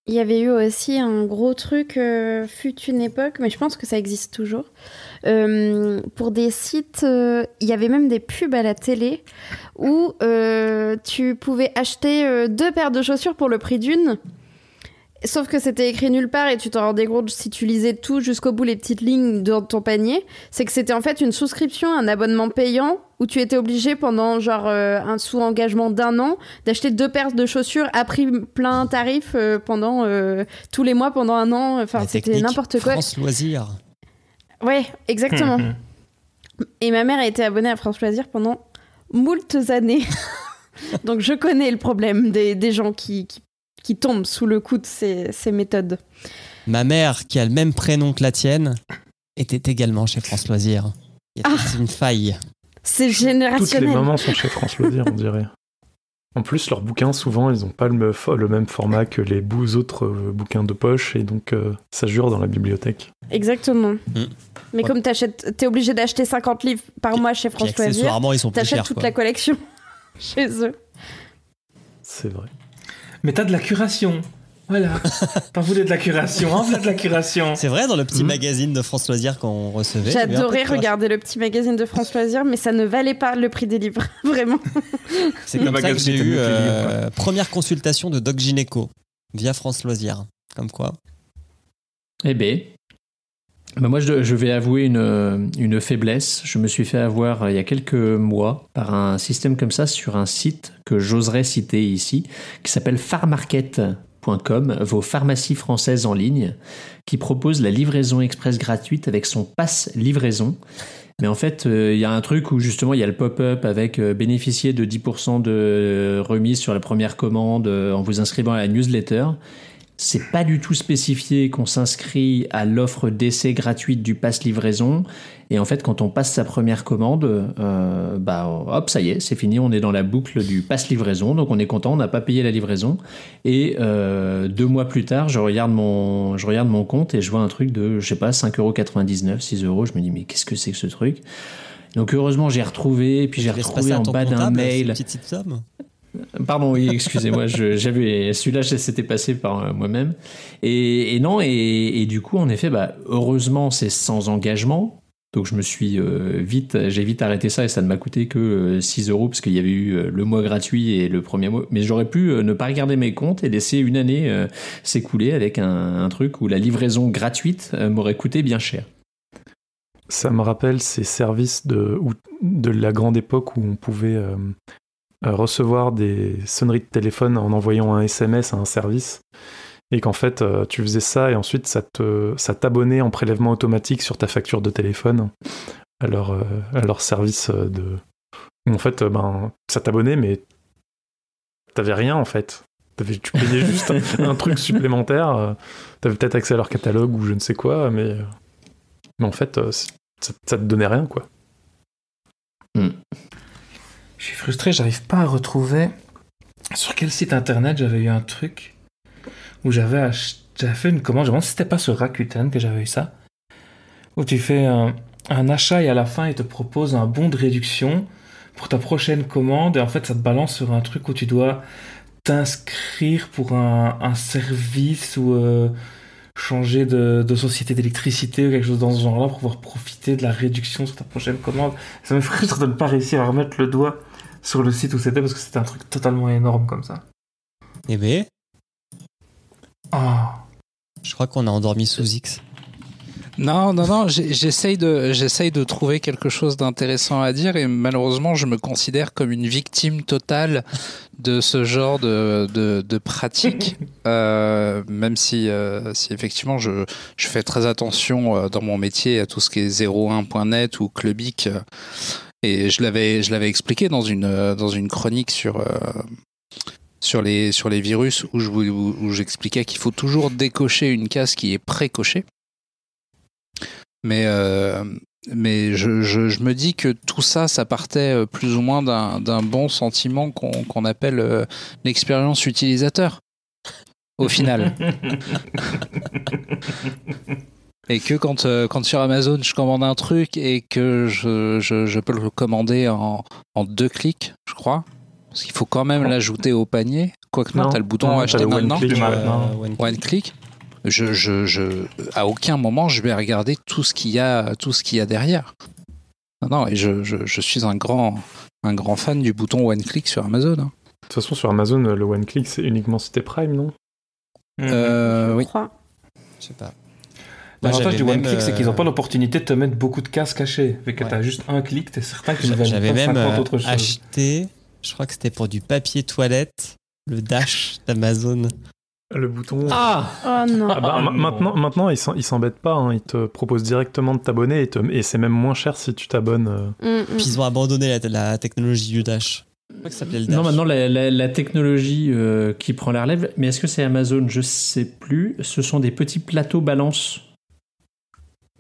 Speaker 5: il y avait eu aussi un gros truc euh, fut une époque, mais je pense que ça existe toujours. Euh, pour des sites, euh, il y avait même des pubs à la télé où euh, tu pouvais acheter euh, deux paires de chaussures pour le prix d'une. Sauf que c'était écrit nulle part et tu t'en rendais compte si tu lisais tout jusqu'au bout les petites lignes de ton panier. C'est que c'était en fait une souscription, un abonnement payant où tu étais obligé pendant genre euh, un sous-engagement d'un an d'acheter deux paires de chaussures à prix plein tarif euh, pendant euh, tous les mois pendant un an. Enfin, c'était n'importe quoi.
Speaker 4: France Loisirs.
Speaker 5: Ouais, exactement.
Speaker 6: Mhm.
Speaker 5: Et ma mère a été abonnée à France Loisirs pendant moultes années. [laughs] Donc je connais le problème des, des gens qui, qui, qui tombent sous le coup de ces, ces méthodes.
Speaker 4: Ma mère, qui a le même prénom que la tienne, était également chez France Loisirs. Il y a
Speaker 5: Ah.
Speaker 4: une faille.
Speaker 5: C'est
Speaker 2: Toutes les
Speaker 5: générationnel.
Speaker 2: mamans sont chez France Loisirs, on dirait. En plus, leurs bouquins, souvent, ils n'ont pas le, me- le même format que les bou- autres euh, bouquins de poche, et donc euh, ça jure dans la bibliothèque.
Speaker 5: Exactement.
Speaker 4: Mm.
Speaker 5: Mais
Speaker 4: Ouais.
Speaker 5: comme t'achètes, t'es obligé d'acheter 50 livres par mois chez France Loisirs,
Speaker 4: ils sont plus
Speaker 5: t'achètes
Speaker 4: chers.
Speaker 5: toute
Speaker 4: quoi.
Speaker 5: la collection [laughs] chez eux.
Speaker 2: C'est vrai.
Speaker 6: Mais t'as de la curation. Voilà. [laughs] T'en voulais de la curation, hein, de la curation.
Speaker 4: C'est vrai, dans le petit
Speaker 2: Mhm.
Speaker 4: magazine de France Loisirs qu'on recevait.
Speaker 5: J'adorais regarder le petit magazine de France Loisirs, mais ça ne valait pas le prix des livres, [laughs] vraiment.
Speaker 4: C'est
Speaker 6: Le
Speaker 4: comme ça que j'ai eu euh, première consultation de Doc Gynéco via France Loisirs. Comme quoi.
Speaker 3: Eh ben, bah moi, je, vais avouer une, une faiblesse. Je me suis fait avoir euh, il y a quelques mois par un système comme ça sur un site que j'oserais citer ici, qui s'appelle farmarket.com, vos pharmacies françaises en ligne, qui propose la livraison express gratuite avec son pass livraison. Mais en fait, euh, il y a un truc où justement il y a le pop-up avec euh, bénéficier de 10% de remise sur la première commande euh, en vous inscrivant à la newsletter. C'est pas du tout spécifié qu'on s'inscrit à l'offre d'essai gratuite du pass livraison. Et en fait, quand on passe sa première commande, euh, bah hop, ça y est, c'est fini, on est dans la boucle du pass livraison. Donc on est content, on n'a pas payé la livraison. Et euh, deux mois plus tard, je regarde mon, je regarde mon compte et je vois un truc de, je sais pas, 5,99€, 6 euros. Je me dis, mais qu'est-ce que c'est que ce truc? Donc heureusement, j'ai retrouvé, puis j'ai retrouvé en bas d'un mail.
Speaker 4: petite somme.
Speaker 3: Pardon, oui, excusez-moi, j'avais celui-là, c'était passé par euh, moi-même. Et, non, et, du coup, en effet, bah, heureusement, c'est sans engagement. Donc je me suis euh, vite, j'ai vite arrêté ça et ça ne m'a coûté que euh, 6 euros parce qu'il y avait eu euh, le mois gratuit et le premier mois. Mais j'aurais pu euh, ne pas regarder mes comptes et laisser une année euh, s'écouler avec un, truc où la livraison gratuite euh, m'aurait coûté bien cher.
Speaker 2: Ça me rappelle ces services de, de la grande époque où on pouvait euh, euh, recevoir des sonneries de téléphone en envoyant un SMS à un service. Et qu'en fait, euh, tu faisais ça et ensuite ça te, ça t'abonnait en prélèvement automatique sur ta facture de téléphone à leur, euh, à leur service euh, de. en fait, euh, ben, ça t'abonnait, mais t'avais rien en fait. T'avais- tu payais juste un, [laughs] un truc supplémentaire. euh, T'avais peut-être accès à leur catalogue ou je ne sais quoi, mais, euh, mais en fait, euh, ça, ça te donnait rien quoi.
Speaker 6: Je suis frustré, j'arrive pas à retrouver sur quel site internet j'avais eu un truc où j'avais ach- fait une commande. Je me demande si c'était pas sur Rakuten que j'avais eu ça. Où tu fais un, achat et à la fin ils te proposent un bon de réduction pour ta prochaine commande et en fait ça te balance sur un truc où tu dois t'inscrire pour un, un service ou euh, changer de, de société d'électricité ou quelque chose dans ce genre-là pour pouvoir profiter de la réduction sur ta prochaine commande. Ça me frustre de ne pas réussir à remettre le doigt sur le site où c'était parce que c'était un truc totalement énorme comme ça.
Speaker 4: Eh ben,
Speaker 6: Ah.
Speaker 4: je crois qu'on a endormi sous X.
Speaker 7: Non, non, non, j'essaye de, j'essaye de trouver quelque chose d'intéressant à dire et malheureusement, je me considère comme une victime totale de ce genre de, de, de pratique, [laughs] euh, même si, euh, si effectivement je, je fais très attention euh, dans mon métier à tout ce qui est 01.net ou Clubic. Et je l'avais, je l'avais expliqué dans une, euh, dans une chronique sur, euh, sur, les, sur les virus où, je, où, j'expliquais qu'il faut toujours décocher une case qui est pré-cochée. Mais, euh, mais je, je, me dis que tout ça, ça partait plus ou moins d'un d'un bon sentiment qu'on qu'on appelle l'expérience utilisateur, au final. [laughs] Et que quand, euh, quand sur Amazon, je commande un truc et que je, je, je peux le commander en, en deux clics, je crois. Parce qu'il faut quand même l'ajouter au panier. Quoique non,
Speaker 2: Non,
Speaker 7: t'as le bouton
Speaker 2: non,
Speaker 7: acheter maintenant.
Speaker 2: click,
Speaker 6: maintenant.
Speaker 4: One
Speaker 7: One click. Je, je, je, à aucun moment je vais regarder tout ce qu'il y a, tout ce qu'il y a derrière. Non, non, et je, je, je suis un grand, un grand fan du bouton one click sur Amazon. hein.
Speaker 2: De toute façon, sur Amazon, le one click, c'est uniquement si t'es Prime, non?
Speaker 7: Euh,
Speaker 5: je
Speaker 7: oui.
Speaker 5: crois.
Speaker 4: Je sais pas. Moi,
Speaker 6: L'avantage
Speaker 4: j'avais
Speaker 6: du one-click, c'est qu'ils n'ont pas
Speaker 4: euh,
Speaker 6: l'opportunité de te mettre beaucoup de cases cachées. Vu que
Speaker 4: Ouais.
Speaker 6: tu as juste un clic, tu es certain que tu ne
Speaker 4: J'a-
Speaker 6: vas
Speaker 4: J'avais
Speaker 6: pas
Speaker 4: même
Speaker 6: 50
Speaker 4: euh,
Speaker 6: autres choses.
Speaker 4: acheté, je crois que c'était pour du papier toilette, le dash d'Amazon.
Speaker 2: Le bouton.
Speaker 3: Ah
Speaker 5: Oh non.
Speaker 2: Ah bah,
Speaker 6: Ah,
Speaker 2: ma-
Speaker 6: non.
Speaker 2: maintenant, maintenant, ils s'embêtent pas. hein. Ils te proposent directement de t'abonner et, te- et c'est même moins cher si tu t'abonnes. euh.
Speaker 5: Mm, mm.
Speaker 4: Puis ils ont abandonné la, la technologie du dash. Je crois que ça le Dash.
Speaker 3: Non, maintenant la, la- la technologie euh, qui prend la relève, mais est-ce que c'est Amazon? Je sais plus. Ce sont des petits plateaux balance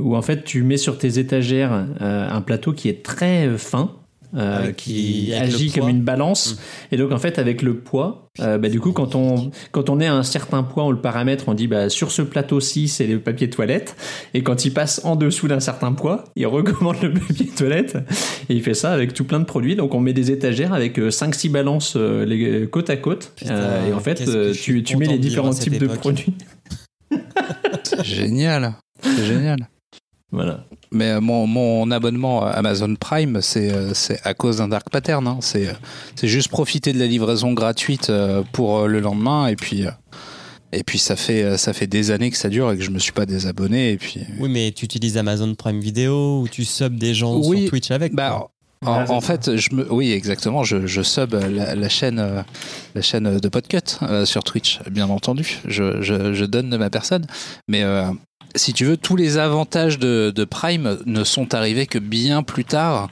Speaker 3: où en fait tu mets sur tes étagères euh, un plateau qui est très euh, fin. euh,
Speaker 4: Avec-
Speaker 3: qui
Speaker 4: avec
Speaker 3: agit comme une balance. Et donc en fait avec le poids euh, bah, du coup quand on quand on est à un certain poids on le paramètre on dit bah sur ce plateau-ci c'est le papier toilette. Et quand il passe en dessous d'un certain poids il recommande le papier toilette. Et il fait ça avec tout plein de produits. Donc on met des étagères avec 5-6 balances euh, les, côte à côte.
Speaker 4: Putain,
Speaker 3: Euh, et en fait tu, tu mets les différents types de produits.
Speaker 7: Génial. C'est génial.
Speaker 3: Voilà
Speaker 7: Mais euh, mon, mon abonnement à Amazon Prime, c'est euh, c'est à cause d'un dark pattern. hein. C'est euh, c'est juste profiter de la livraison gratuite euh, pour euh, le lendemain et puis euh, et puis ça fait euh, ça fait des années que ça dure et que je me suis pas désabonné et puis
Speaker 4: Oui, mais tu utilises Amazon Prime Video ou tu subs des gens
Speaker 7: Oui,
Speaker 4: sur Twitch avec
Speaker 7: bah
Speaker 4: quoi.
Speaker 7: en, fait je me oui exactement je, je sub la, la chaîne la chaîne de Podcut euh, sur Twitch bien entendu je, je, je donne de ma personne mais euh, si tu veux tous les avantages de, de Prime ne sont arrivés que bien plus tard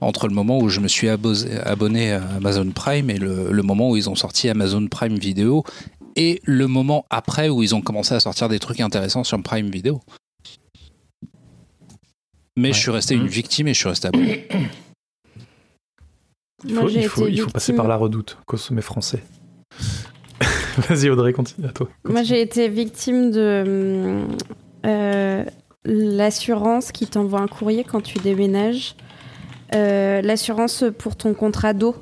Speaker 7: entre le moment où je me suis abosé- abonné à Amazon Prime et le, le moment où ils ont sorti Amazon Prime Video et le moment après où ils ont commencé à sortir des trucs intéressants sur Prime Video. Mais
Speaker 4: Ouais.
Speaker 7: je suis resté une victime et je suis resté abonné.
Speaker 2: Il faut,
Speaker 5: j'ai
Speaker 2: il faut,
Speaker 5: été
Speaker 2: il faut passer par la redoute, consommer français. [laughs] Vas-y Audrey, continue à toi.
Speaker 5: Moi, j'ai été victime de euh, l'assurance qui t'envoie un courrier quand tu déménages. Euh, l'assurance pour ton contrat d'eau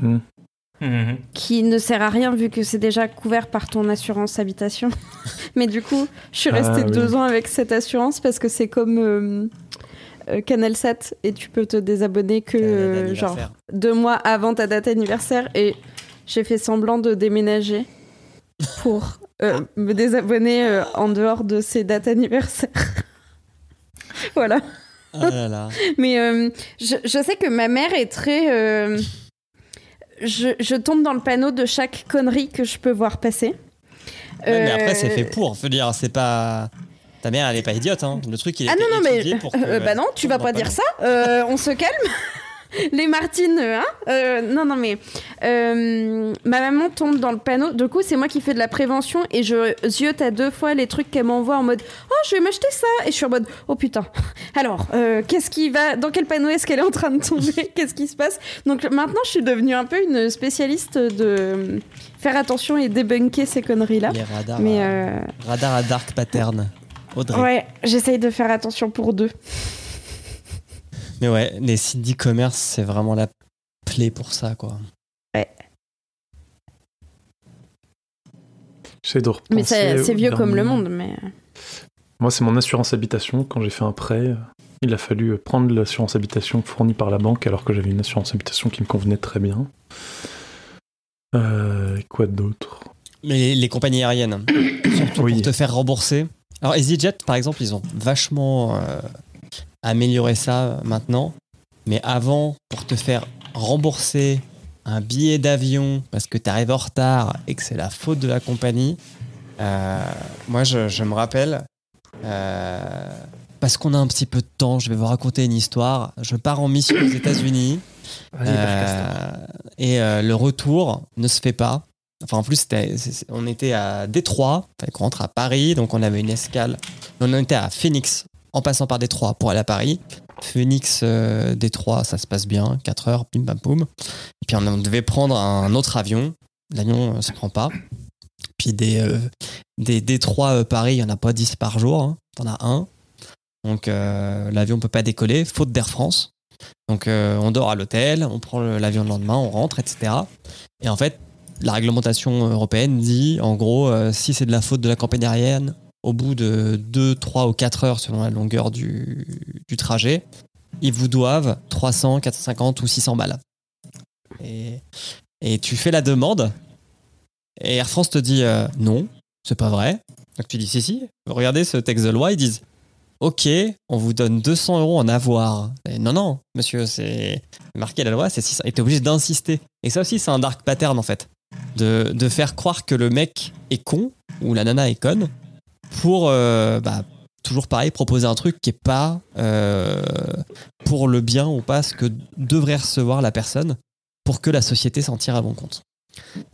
Speaker 6: Mhm.
Speaker 5: qui ne sert à rien vu que c'est déjà couvert par ton assurance habitation. [laughs] Mais du coup, je suis restée
Speaker 2: Ah, oui.
Speaker 5: deux ans avec cette assurance parce que c'est comme euh, euh, CanalSat et tu peux te désabonner que euh, genre deux mois avant ta date anniversaire et j'ai fait semblant de déménager pour euh, me désabonner euh, en dehors de ces dates anniversaires. [laughs] voilà.
Speaker 4: Ah là là. [laughs]
Speaker 5: Mais euh, je, je sais que ma mère est très. je, je tombe dans le panneau de chaque connerie que je peux voir passer.
Speaker 4: Ouais, mais après, c'est fait pour. Faut dire, c'est pas. Ta mère, elle est pas idiote, hein. Le truc, il est
Speaker 5: Ah non, non, mais.
Speaker 4: étudié pour que
Speaker 5: bah non, tu vas pas dire ça. On se calme. [laughs] Les Martines, hein Euh, Non, non, mais. euh, ma maman tombe dans le panneau. Du coup, c'est moi qui fais de la prévention et je ziote à deux fois les trucs qu'elle m'envoie en mode Oh, je vais m'acheter ça. Et je suis en mode Oh putain. [laughs] Alors, euh, qu'est-ce qui va. Dans quel panneau est-ce qu'elle est en train de tomber? Qu'est-ce qui se passe? Donc maintenant, je suis devenue un peu une spécialiste de faire attention et débunker ces conneries-là.
Speaker 4: Les radars.
Speaker 5: Mais.
Speaker 4: euh,
Speaker 5: euh,
Speaker 4: Radar à dark pattern. Audrey.
Speaker 5: Ouais, j'essaye de faire attention pour deux.
Speaker 4: Mais ouais, les sites d'e-commerce, c'est vraiment la plaie pour ça, quoi.
Speaker 2: J'essaie de repenser.
Speaker 5: Mais c'est vieux comme le monde, mais.
Speaker 2: Moi, c'est mon assurance habitation. Quand j'ai fait un prêt, euh, il a fallu prendre l'assurance habitation fournie par la banque alors que j'avais une assurance habitation qui me convenait très bien. Euh, quoi d'autre?
Speaker 4: Mais les compagnies aériennes, [coughs] surtout
Speaker 2: Oui.
Speaker 4: pour te faire rembourser. Alors EasyJet, par exemple, ils ont vachement euh, amélioré ça euh, maintenant. Mais avant, pour te faire rembourser un billet d'avion parce que tu arrives en retard et que c'est la faute de la compagnie, euh, moi, je, je me rappelle, euh, parce qu'on a un petit peu de temps, je vais vous raconter une histoire. Je pars en mission aux États-Unis. [coughs] Euh, et euh, le retour ne se fait pas. Enfin, en plus, on était à Détroit, fallait qu'on rentre à Paris, donc on avait une escale. On était à Phoenix, en passant par Détroit pour aller à Paris. Phoenix, euh, Détroit, ça se passe bien, 4 heures, bim bam boum. Et puis on, devait prendre un autre avion. L'avion ne se prend pas. Puis des, euh, des euh, Paris, il n'y en a pas 10 par jour, hein. t'en as un. Donc euh, l'avion ne peut pas décoller, faute d'Air France. Donc euh, on dort à l'hôtel, on prend l'avion le lendemain, on rentre, etc. Et en fait, la réglementation européenne dit, en gros, euh, si c'est de la faute de la compagnie aérienne, au bout de 2, 3 ou 4 heures selon la longueur du, trajet, ils vous doivent 300, 450 ou 600 balles. Et, tu fais la demande, et Air France te dit euh, non, c'est pas vrai. Donc tu dis si, si, regardez ce texte de loi, ils disent Ok, on vous donne 200 euros en avoir. Et non, non, monsieur, c'est marqué la loi, c'est 600. Et t'es obligé d'insister. Et ça aussi, c'est un dark pattern en fait. De, de faire croire que le mec est con ou la nana est conne pour, euh, bah, toujours pareil, proposer un truc qui est pas euh, pour le bien ou pas ce que devrait recevoir la personne. pour que la société s'en tire à bon compte.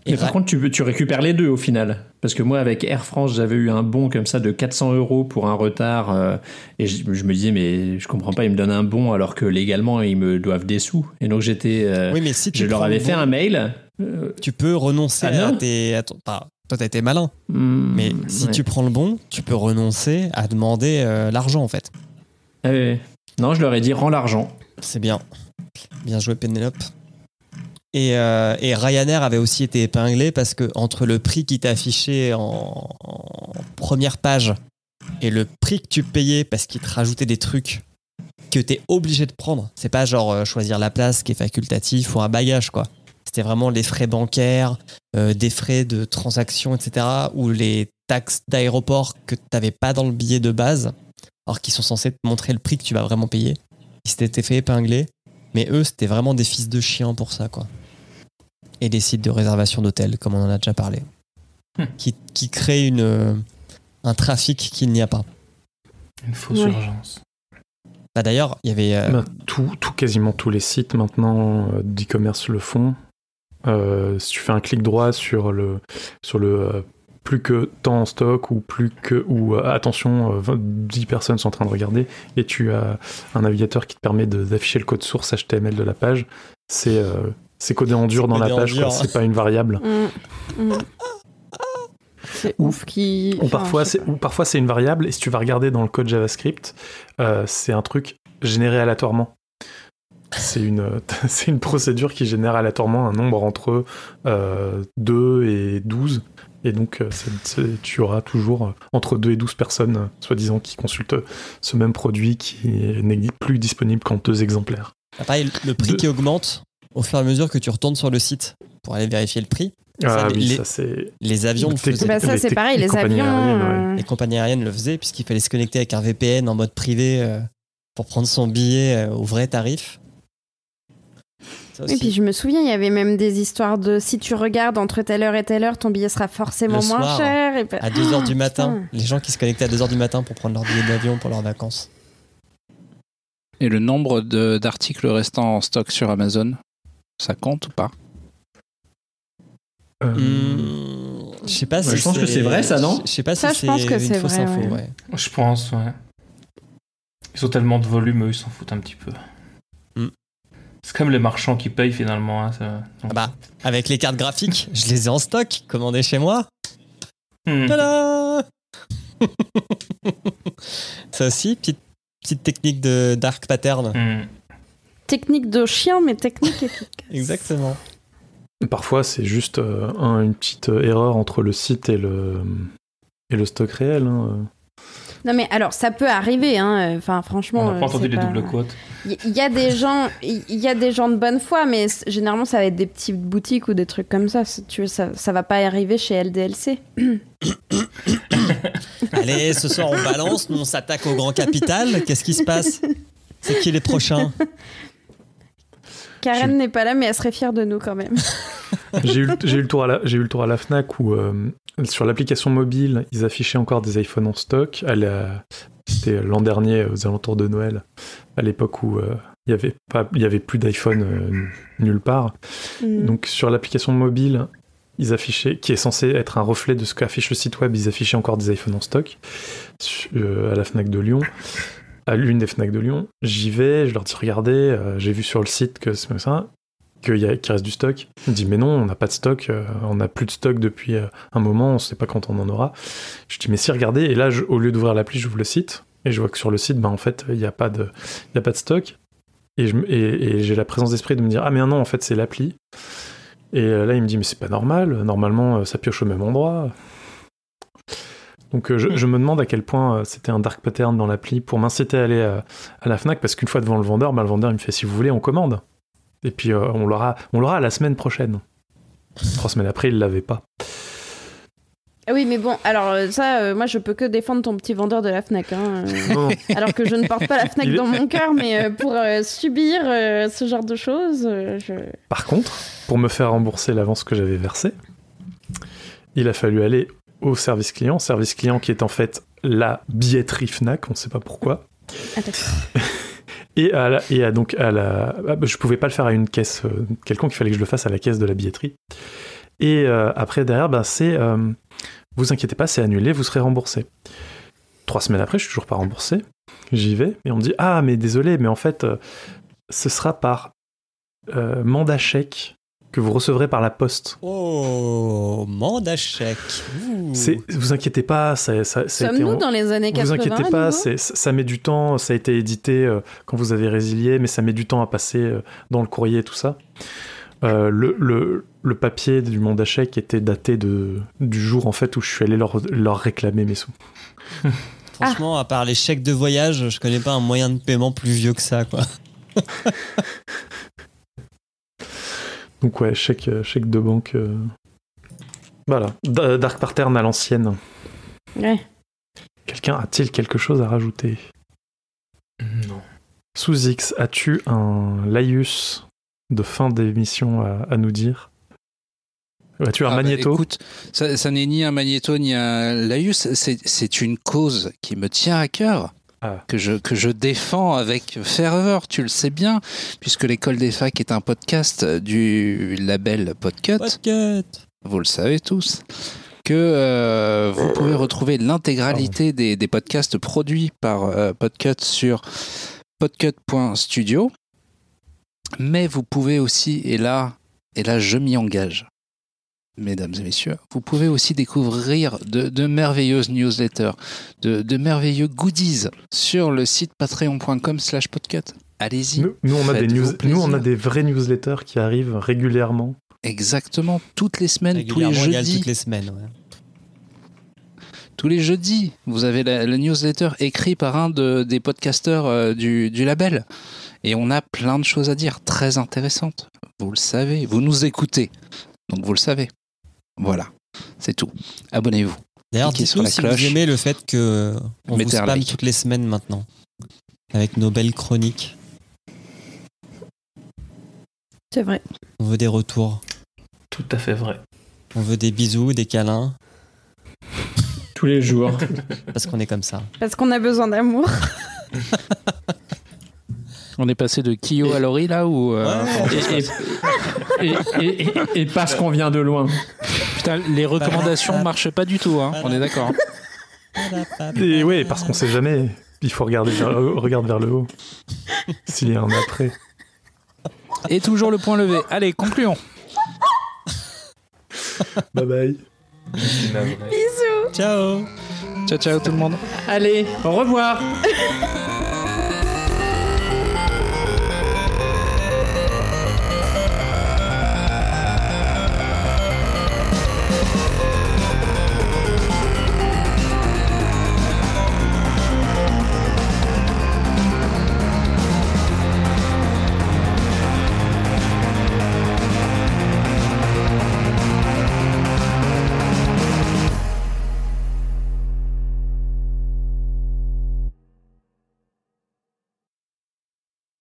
Speaker 3: Et par contre, tu, tu récupères les deux au final. Parce que moi, avec Air France, j'avais eu un bon comme ça de 400 euros pour un retard. euh, et je, je me disais, mais je comprends pas, ils me donnent un bon alors que légalement, ils me doivent des sous. Et donc, j'étais. euh,
Speaker 4: oui, mais si tu
Speaker 3: je leur avais fait
Speaker 4: bon,
Speaker 3: un mail. Euh,
Speaker 4: Tu peux renoncer
Speaker 3: Ah
Speaker 4: à tes. à ton- toi, t'as été malin.
Speaker 3: hmm,
Speaker 4: Mais si
Speaker 3: ouais.
Speaker 4: tu prends le bon, tu peux renoncer à demander euh, l'argent, en fait.
Speaker 3: Ah oui, oui. Non, je leur ai dit, rends l'argent.
Speaker 4: C'est bien. Bien joué, Pénélope. Et, euh, et Ryanair avait aussi été épinglé parce que entre le prix qui t'est affiché en, en première page et le prix que tu payais parce qu'il te rajoutait des trucs que t'es obligé de prendre, c'est pas genre choisir la place qui est facultatif ou un bagage quoi. C'était vraiment les frais bancaires, euh, des frais de transaction, etc. ou les taxes d'aéroport que t'avais pas dans le billet de base, alors qu'ils sont censés te montrer le prix que tu vas vraiment payer. Ils s'étaient fait épingler. Mais eux, c'était vraiment des fils de chiens pour ça, quoi. Et des sites de réservation d'hôtels, comme on en a déjà parlé.
Speaker 6: Hmm.
Speaker 4: Qui, qui créent une, euh, un trafic qu'il n'y a pas.
Speaker 6: Une fausse
Speaker 5: Ouais.
Speaker 6: urgence.
Speaker 4: Bah, D'ailleurs, il y avait. euh,
Speaker 2: Ben, tout, tout, quasiment tous les sites maintenant euh, d'e-commerce le font. Euh, si tu fais un clic droit sur le, sur le euh, plus que tant en stock ou plus que ou euh, attention euh, 20 10 personnes sont en train de regarder et tu as un navigateur qui te permet de- d'afficher le code source HTML de la page c'est euh, c'est codé en dur dans la page c'est pas une variable
Speaker 5: Mm, mm. C'est
Speaker 2: Ou-
Speaker 5: ouf qui.
Speaker 2: ou parfois c'est ou parfois c'est une variable et si tu vas regarder dans le code JavaScript euh, c'est un truc généré aléatoirement c'est une [laughs] c'est une procédure qui génère aléatoirement un nombre entre euh, 2 et 12 et donc euh, c'est- c'est- tu auras toujours euh, entre 2 et 12 personnes euh, soi-disant qui consultent ce même produit qui n'est plus disponible qu'en deux exemplaires
Speaker 4: pareil, le prix
Speaker 2: De-
Speaker 4: qui augmente au fur et à mesure que tu retournes sur le site pour aller vérifier le prix. Ça,
Speaker 2: ah
Speaker 4: les-
Speaker 2: oui
Speaker 4: les-
Speaker 2: ça c'est
Speaker 4: Les avions le faisaient.
Speaker 5: Bah, ça,
Speaker 2: les
Speaker 5: c'est pareil,
Speaker 2: les
Speaker 5: les
Speaker 2: compagnies
Speaker 5: avions.
Speaker 2: aériennes,
Speaker 5: euh,
Speaker 4: Les compagnies aériennes le faisaient puisqu'il fallait se connecter avec un VPN en mode privé euh, pour prendre son billet euh, au vrai tarif. Ça aussi.
Speaker 5: puis je me souviens, il y avait même des histoires de si tu regardes entre telle heure et telle heure, ton billet sera forcément
Speaker 4: Le
Speaker 5: moins
Speaker 4: soir,
Speaker 5: cher. Et...
Speaker 4: À 2h du
Speaker 5: Oh,
Speaker 4: matin,
Speaker 5: putain.
Speaker 4: les gens qui se connectaient à 2h du matin pour prendre leur billet d'avion pour leurs vacances.
Speaker 7: Et le nombre de- d'articles restants en stock sur Amazon, ça compte ou pas?
Speaker 2: Euh,
Speaker 4: Hmm, je sais pas
Speaker 3: Ouais,
Speaker 4: si
Speaker 3: je pense que c'est vrai, ça, non?
Speaker 4: Je sais pas
Speaker 5: Ça,
Speaker 4: si
Speaker 5: je pense
Speaker 4: c'est
Speaker 5: que
Speaker 4: une
Speaker 5: c'est
Speaker 4: fausse
Speaker 5: vrai,
Speaker 4: info.
Speaker 5: ouais.
Speaker 4: ouais.
Speaker 6: Je pense, ouais. Ils ont tellement de volume, eux, ils s'en foutent un petit peu. C'est comme les marchands qui payent finalement. hein, ça-
Speaker 4: Ah bah, avec les cartes graphiques, je les ai en stock, commandées chez moi.
Speaker 6: Hmm.
Speaker 4: Tada [laughs] Ça aussi, petite, petite technique de dark pattern.
Speaker 6: Hmm.
Speaker 5: Technique de chien, mais technique efficace. [laughs]
Speaker 4: Exactement.
Speaker 2: Parfois, c'est juste euh, un- une petite euh, erreur entre le site et le, et le stock réel. hein.
Speaker 5: Non, mais alors, ça peut arriver, hein. Enfin, franchement.
Speaker 6: On n'a pas
Speaker 5: euh,
Speaker 6: entendu les
Speaker 5: pas-
Speaker 6: doubles quotes.
Speaker 5: Il y, a des gens, il y a des gens de bonne foi, mais généralement ça va être des petites boutiques ou des trucs comme ça. Tu veux, ça, ça va pas arriver chez LDLC. [coughs]
Speaker 4: Allez, ce soir on balance, nous on s'attaque au grand capital. Qu'est-ce qui se passe? C'est qui les prochains?
Speaker 5: Karen n'est pas là, mais elle serait fière de nous quand même. [laughs]
Speaker 2: J'ai eu, le tour à la, j'ai eu le tour à la Fnac où euh, sur l'application mobile, ils affichaient encore des iPhones en stock. La- C'était l'an dernier, aux alentours de Noël, à l'époque où euh, il y avait pas, il y avait plus d'iPhone euh, nulle part.
Speaker 5: Mm.
Speaker 2: Donc sur l'application mobile, ils affichaient, qui est censé être un reflet de ce qu'affiche le site web, ils affichaient encore des iPhones en stock euh, à la Fnac de Lyon, à l'une des Fnac de Lyon. J'y vais, je leur dis regardez, euh, j'ai vu sur le site que c'est ça, qu'il qu'il reste du stock. Ils me disent mais non, on n'a pas de stock, euh, on n'a plus de stock depuis euh, un moment, on sait pas quand on en aura. Je dis mais si regardez, et là au lieu d'ouvrir l'appli, j'ouvre le site et je vois que sur le site, bah en fait il n'y a pas de, a pas de stock. Et, j'ai la présence d'esprit de me dire ah mais non en fait c'est l'appli. Et là il me dit mais c'est pas normal, normalement ça pioche au même endroit. Donc euh, je, je me demande à quel point euh, c'était un dark pattern dans l'appli pour m'inciter à aller à, à la Fnac parce qu'une fois devant le vendeur, bah, le vendeur il me fait si vous voulez on commande. Et puis euh, on l'aura on l'aura la semaine prochaine. Trois semaines après il l'avait pas.
Speaker 5: Ah Oui, mais bon, alors euh, ça, euh, moi je peux que défendre ton petit vendeur de la Fnac. hein, euh, [laughs]
Speaker 2: Non, non.
Speaker 5: alors que je ne porte pas la Fnac
Speaker 2: est-
Speaker 5: dans mon cœur, mais euh, pour euh, subir euh, ce genre de choses, euh, je.
Speaker 2: Par contre, pour me faire rembourser l'avance que j'avais versée, il a fallu aller au service client, service client qui est en fait la billetterie Fnac, on ne sait pas pourquoi.
Speaker 5: Ah. [laughs]
Speaker 2: Et, à la- et à donc à la, ah, bah, je pouvais pas le faire à une caisse euh, quelconque, il fallait que je le fasse à la caisse de la billetterie. Et euh, après derrière, bah, c'est, euh, vous inquiétez pas, c'est annulé, vous serez remboursé. Trois semaines après, je suis toujours pas remboursé. J'y vais et on me dit ah mais désolé, mais en fait, euh, ce sera par mandat chèque que vous recevrez par la poste.
Speaker 4: Oh, mandat chèque. Ouh.
Speaker 2: C'est, vous inquiétez pas, ça, ça, ça a été
Speaker 5: Sommes-nous
Speaker 2: en-
Speaker 5: dans les années 80
Speaker 2: Vous inquiétez pas, ça met du temps, ça a été édité euh, quand vous avez résilié, mais ça met du temps à passer euh, dans le courrier et tout ça. Euh, le, le, le papier du mandat chèque était daté de, du jour en fait où je suis allé leur, leur réclamer mes sous. [laughs]
Speaker 4: Franchement, à part les chèques de voyage, je connais pas un moyen de paiement plus vieux que ça, quoi. [laughs]
Speaker 2: Donc ouais, chèque, euh, chèque de banque. euh, Voilà, Da- Dark Pattern à l'ancienne.
Speaker 5: Ouais.
Speaker 2: Quelqu'un a-t-il quelque chose à rajouter?
Speaker 6: Non.
Speaker 2: Sous X, as-tu un laïus de fin d'émission à, à nous dire? As-tu un
Speaker 7: Ah bah,
Speaker 2: magnéto?
Speaker 7: écoute, ça, ça n'est ni un magnéto ni un laïus, c'est c'est une cause qui me tient à cœur.
Speaker 2: Ah.
Speaker 7: Que, je, que je défends avec ferveur, tu le sais bien, puisque l'école des facs est un podcast du label Podcut,
Speaker 4: Podcast.
Speaker 7: vous le savez tous, que euh, vous pouvez retrouver l'intégralité des, des podcasts produits par euh, Podcut sur podcut.studio, mais vous pouvez aussi, et là, et là je m'y engage, mesdames et messieurs, vous pouvez aussi découvrir de, de merveilleuses newsletters, de, de merveilleux goodies sur le site patreon.com slash podcut. Allez-y.
Speaker 2: nous, nous, on a des
Speaker 7: Faites-vous
Speaker 2: news, nous, on a
Speaker 7: plaisir.
Speaker 2: des vrais newsletters qui arrivent régulièrement.
Speaker 7: Exactement, toutes les semaines, tous les jeudis.
Speaker 4: toutes les semaines. ouais.
Speaker 7: Tous les jeudis, vous avez la, la newsletter écrite par un de- des podcasteurs euh, du, du label. Et on a plein de choses à dire, très intéressantes. Vous le savez, vous nous écoutez. Donc vous le savez. Voilà, c'est tout. Abonnez-vous.
Speaker 4: D'ailleurs, dites-nous
Speaker 7: la
Speaker 4: si
Speaker 7: cloche.
Speaker 4: vous aimez le fait que on vous
Speaker 7: Mettez
Speaker 4: spamme
Speaker 7: like.
Speaker 4: toutes les semaines maintenant. Avec nos belles chroniques.
Speaker 5: C'est vrai.
Speaker 4: On veut des retours.
Speaker 6: Tout à fait vrai.
Speaker 4: On veut des bisous, des câlins.
Speaker 3: Tous les jours.
Speaker 4: Parce qu'on est comme ça.
Speaker 5: Parce qu'on a besoin d'amour. [laughs]
Speaker 7: On est passé de Kyo à Laurie là ou euh,
Speaker 4: Ouais.
Speaker 3: et, et, et, et- et parce qu'on vient de loin.
Speaker 7: Putain, les recommandations marchent pas du tout, hein. on est d'accord.
Speaker 2: Et ouais, parce qu'on sait jamais. Il faut regarder vers, euh, regarde vers le haut. S'il y a un après.
Speaker 7: Et toujours le point levé. Allez, concluons.
Speaker 2: Bye bye.
Speaker 5: Bisous.
Speaker 4: Ciao
Speaker 7: Ciao, ciao tout le monde.
Speaker 3: Allez, au revoir.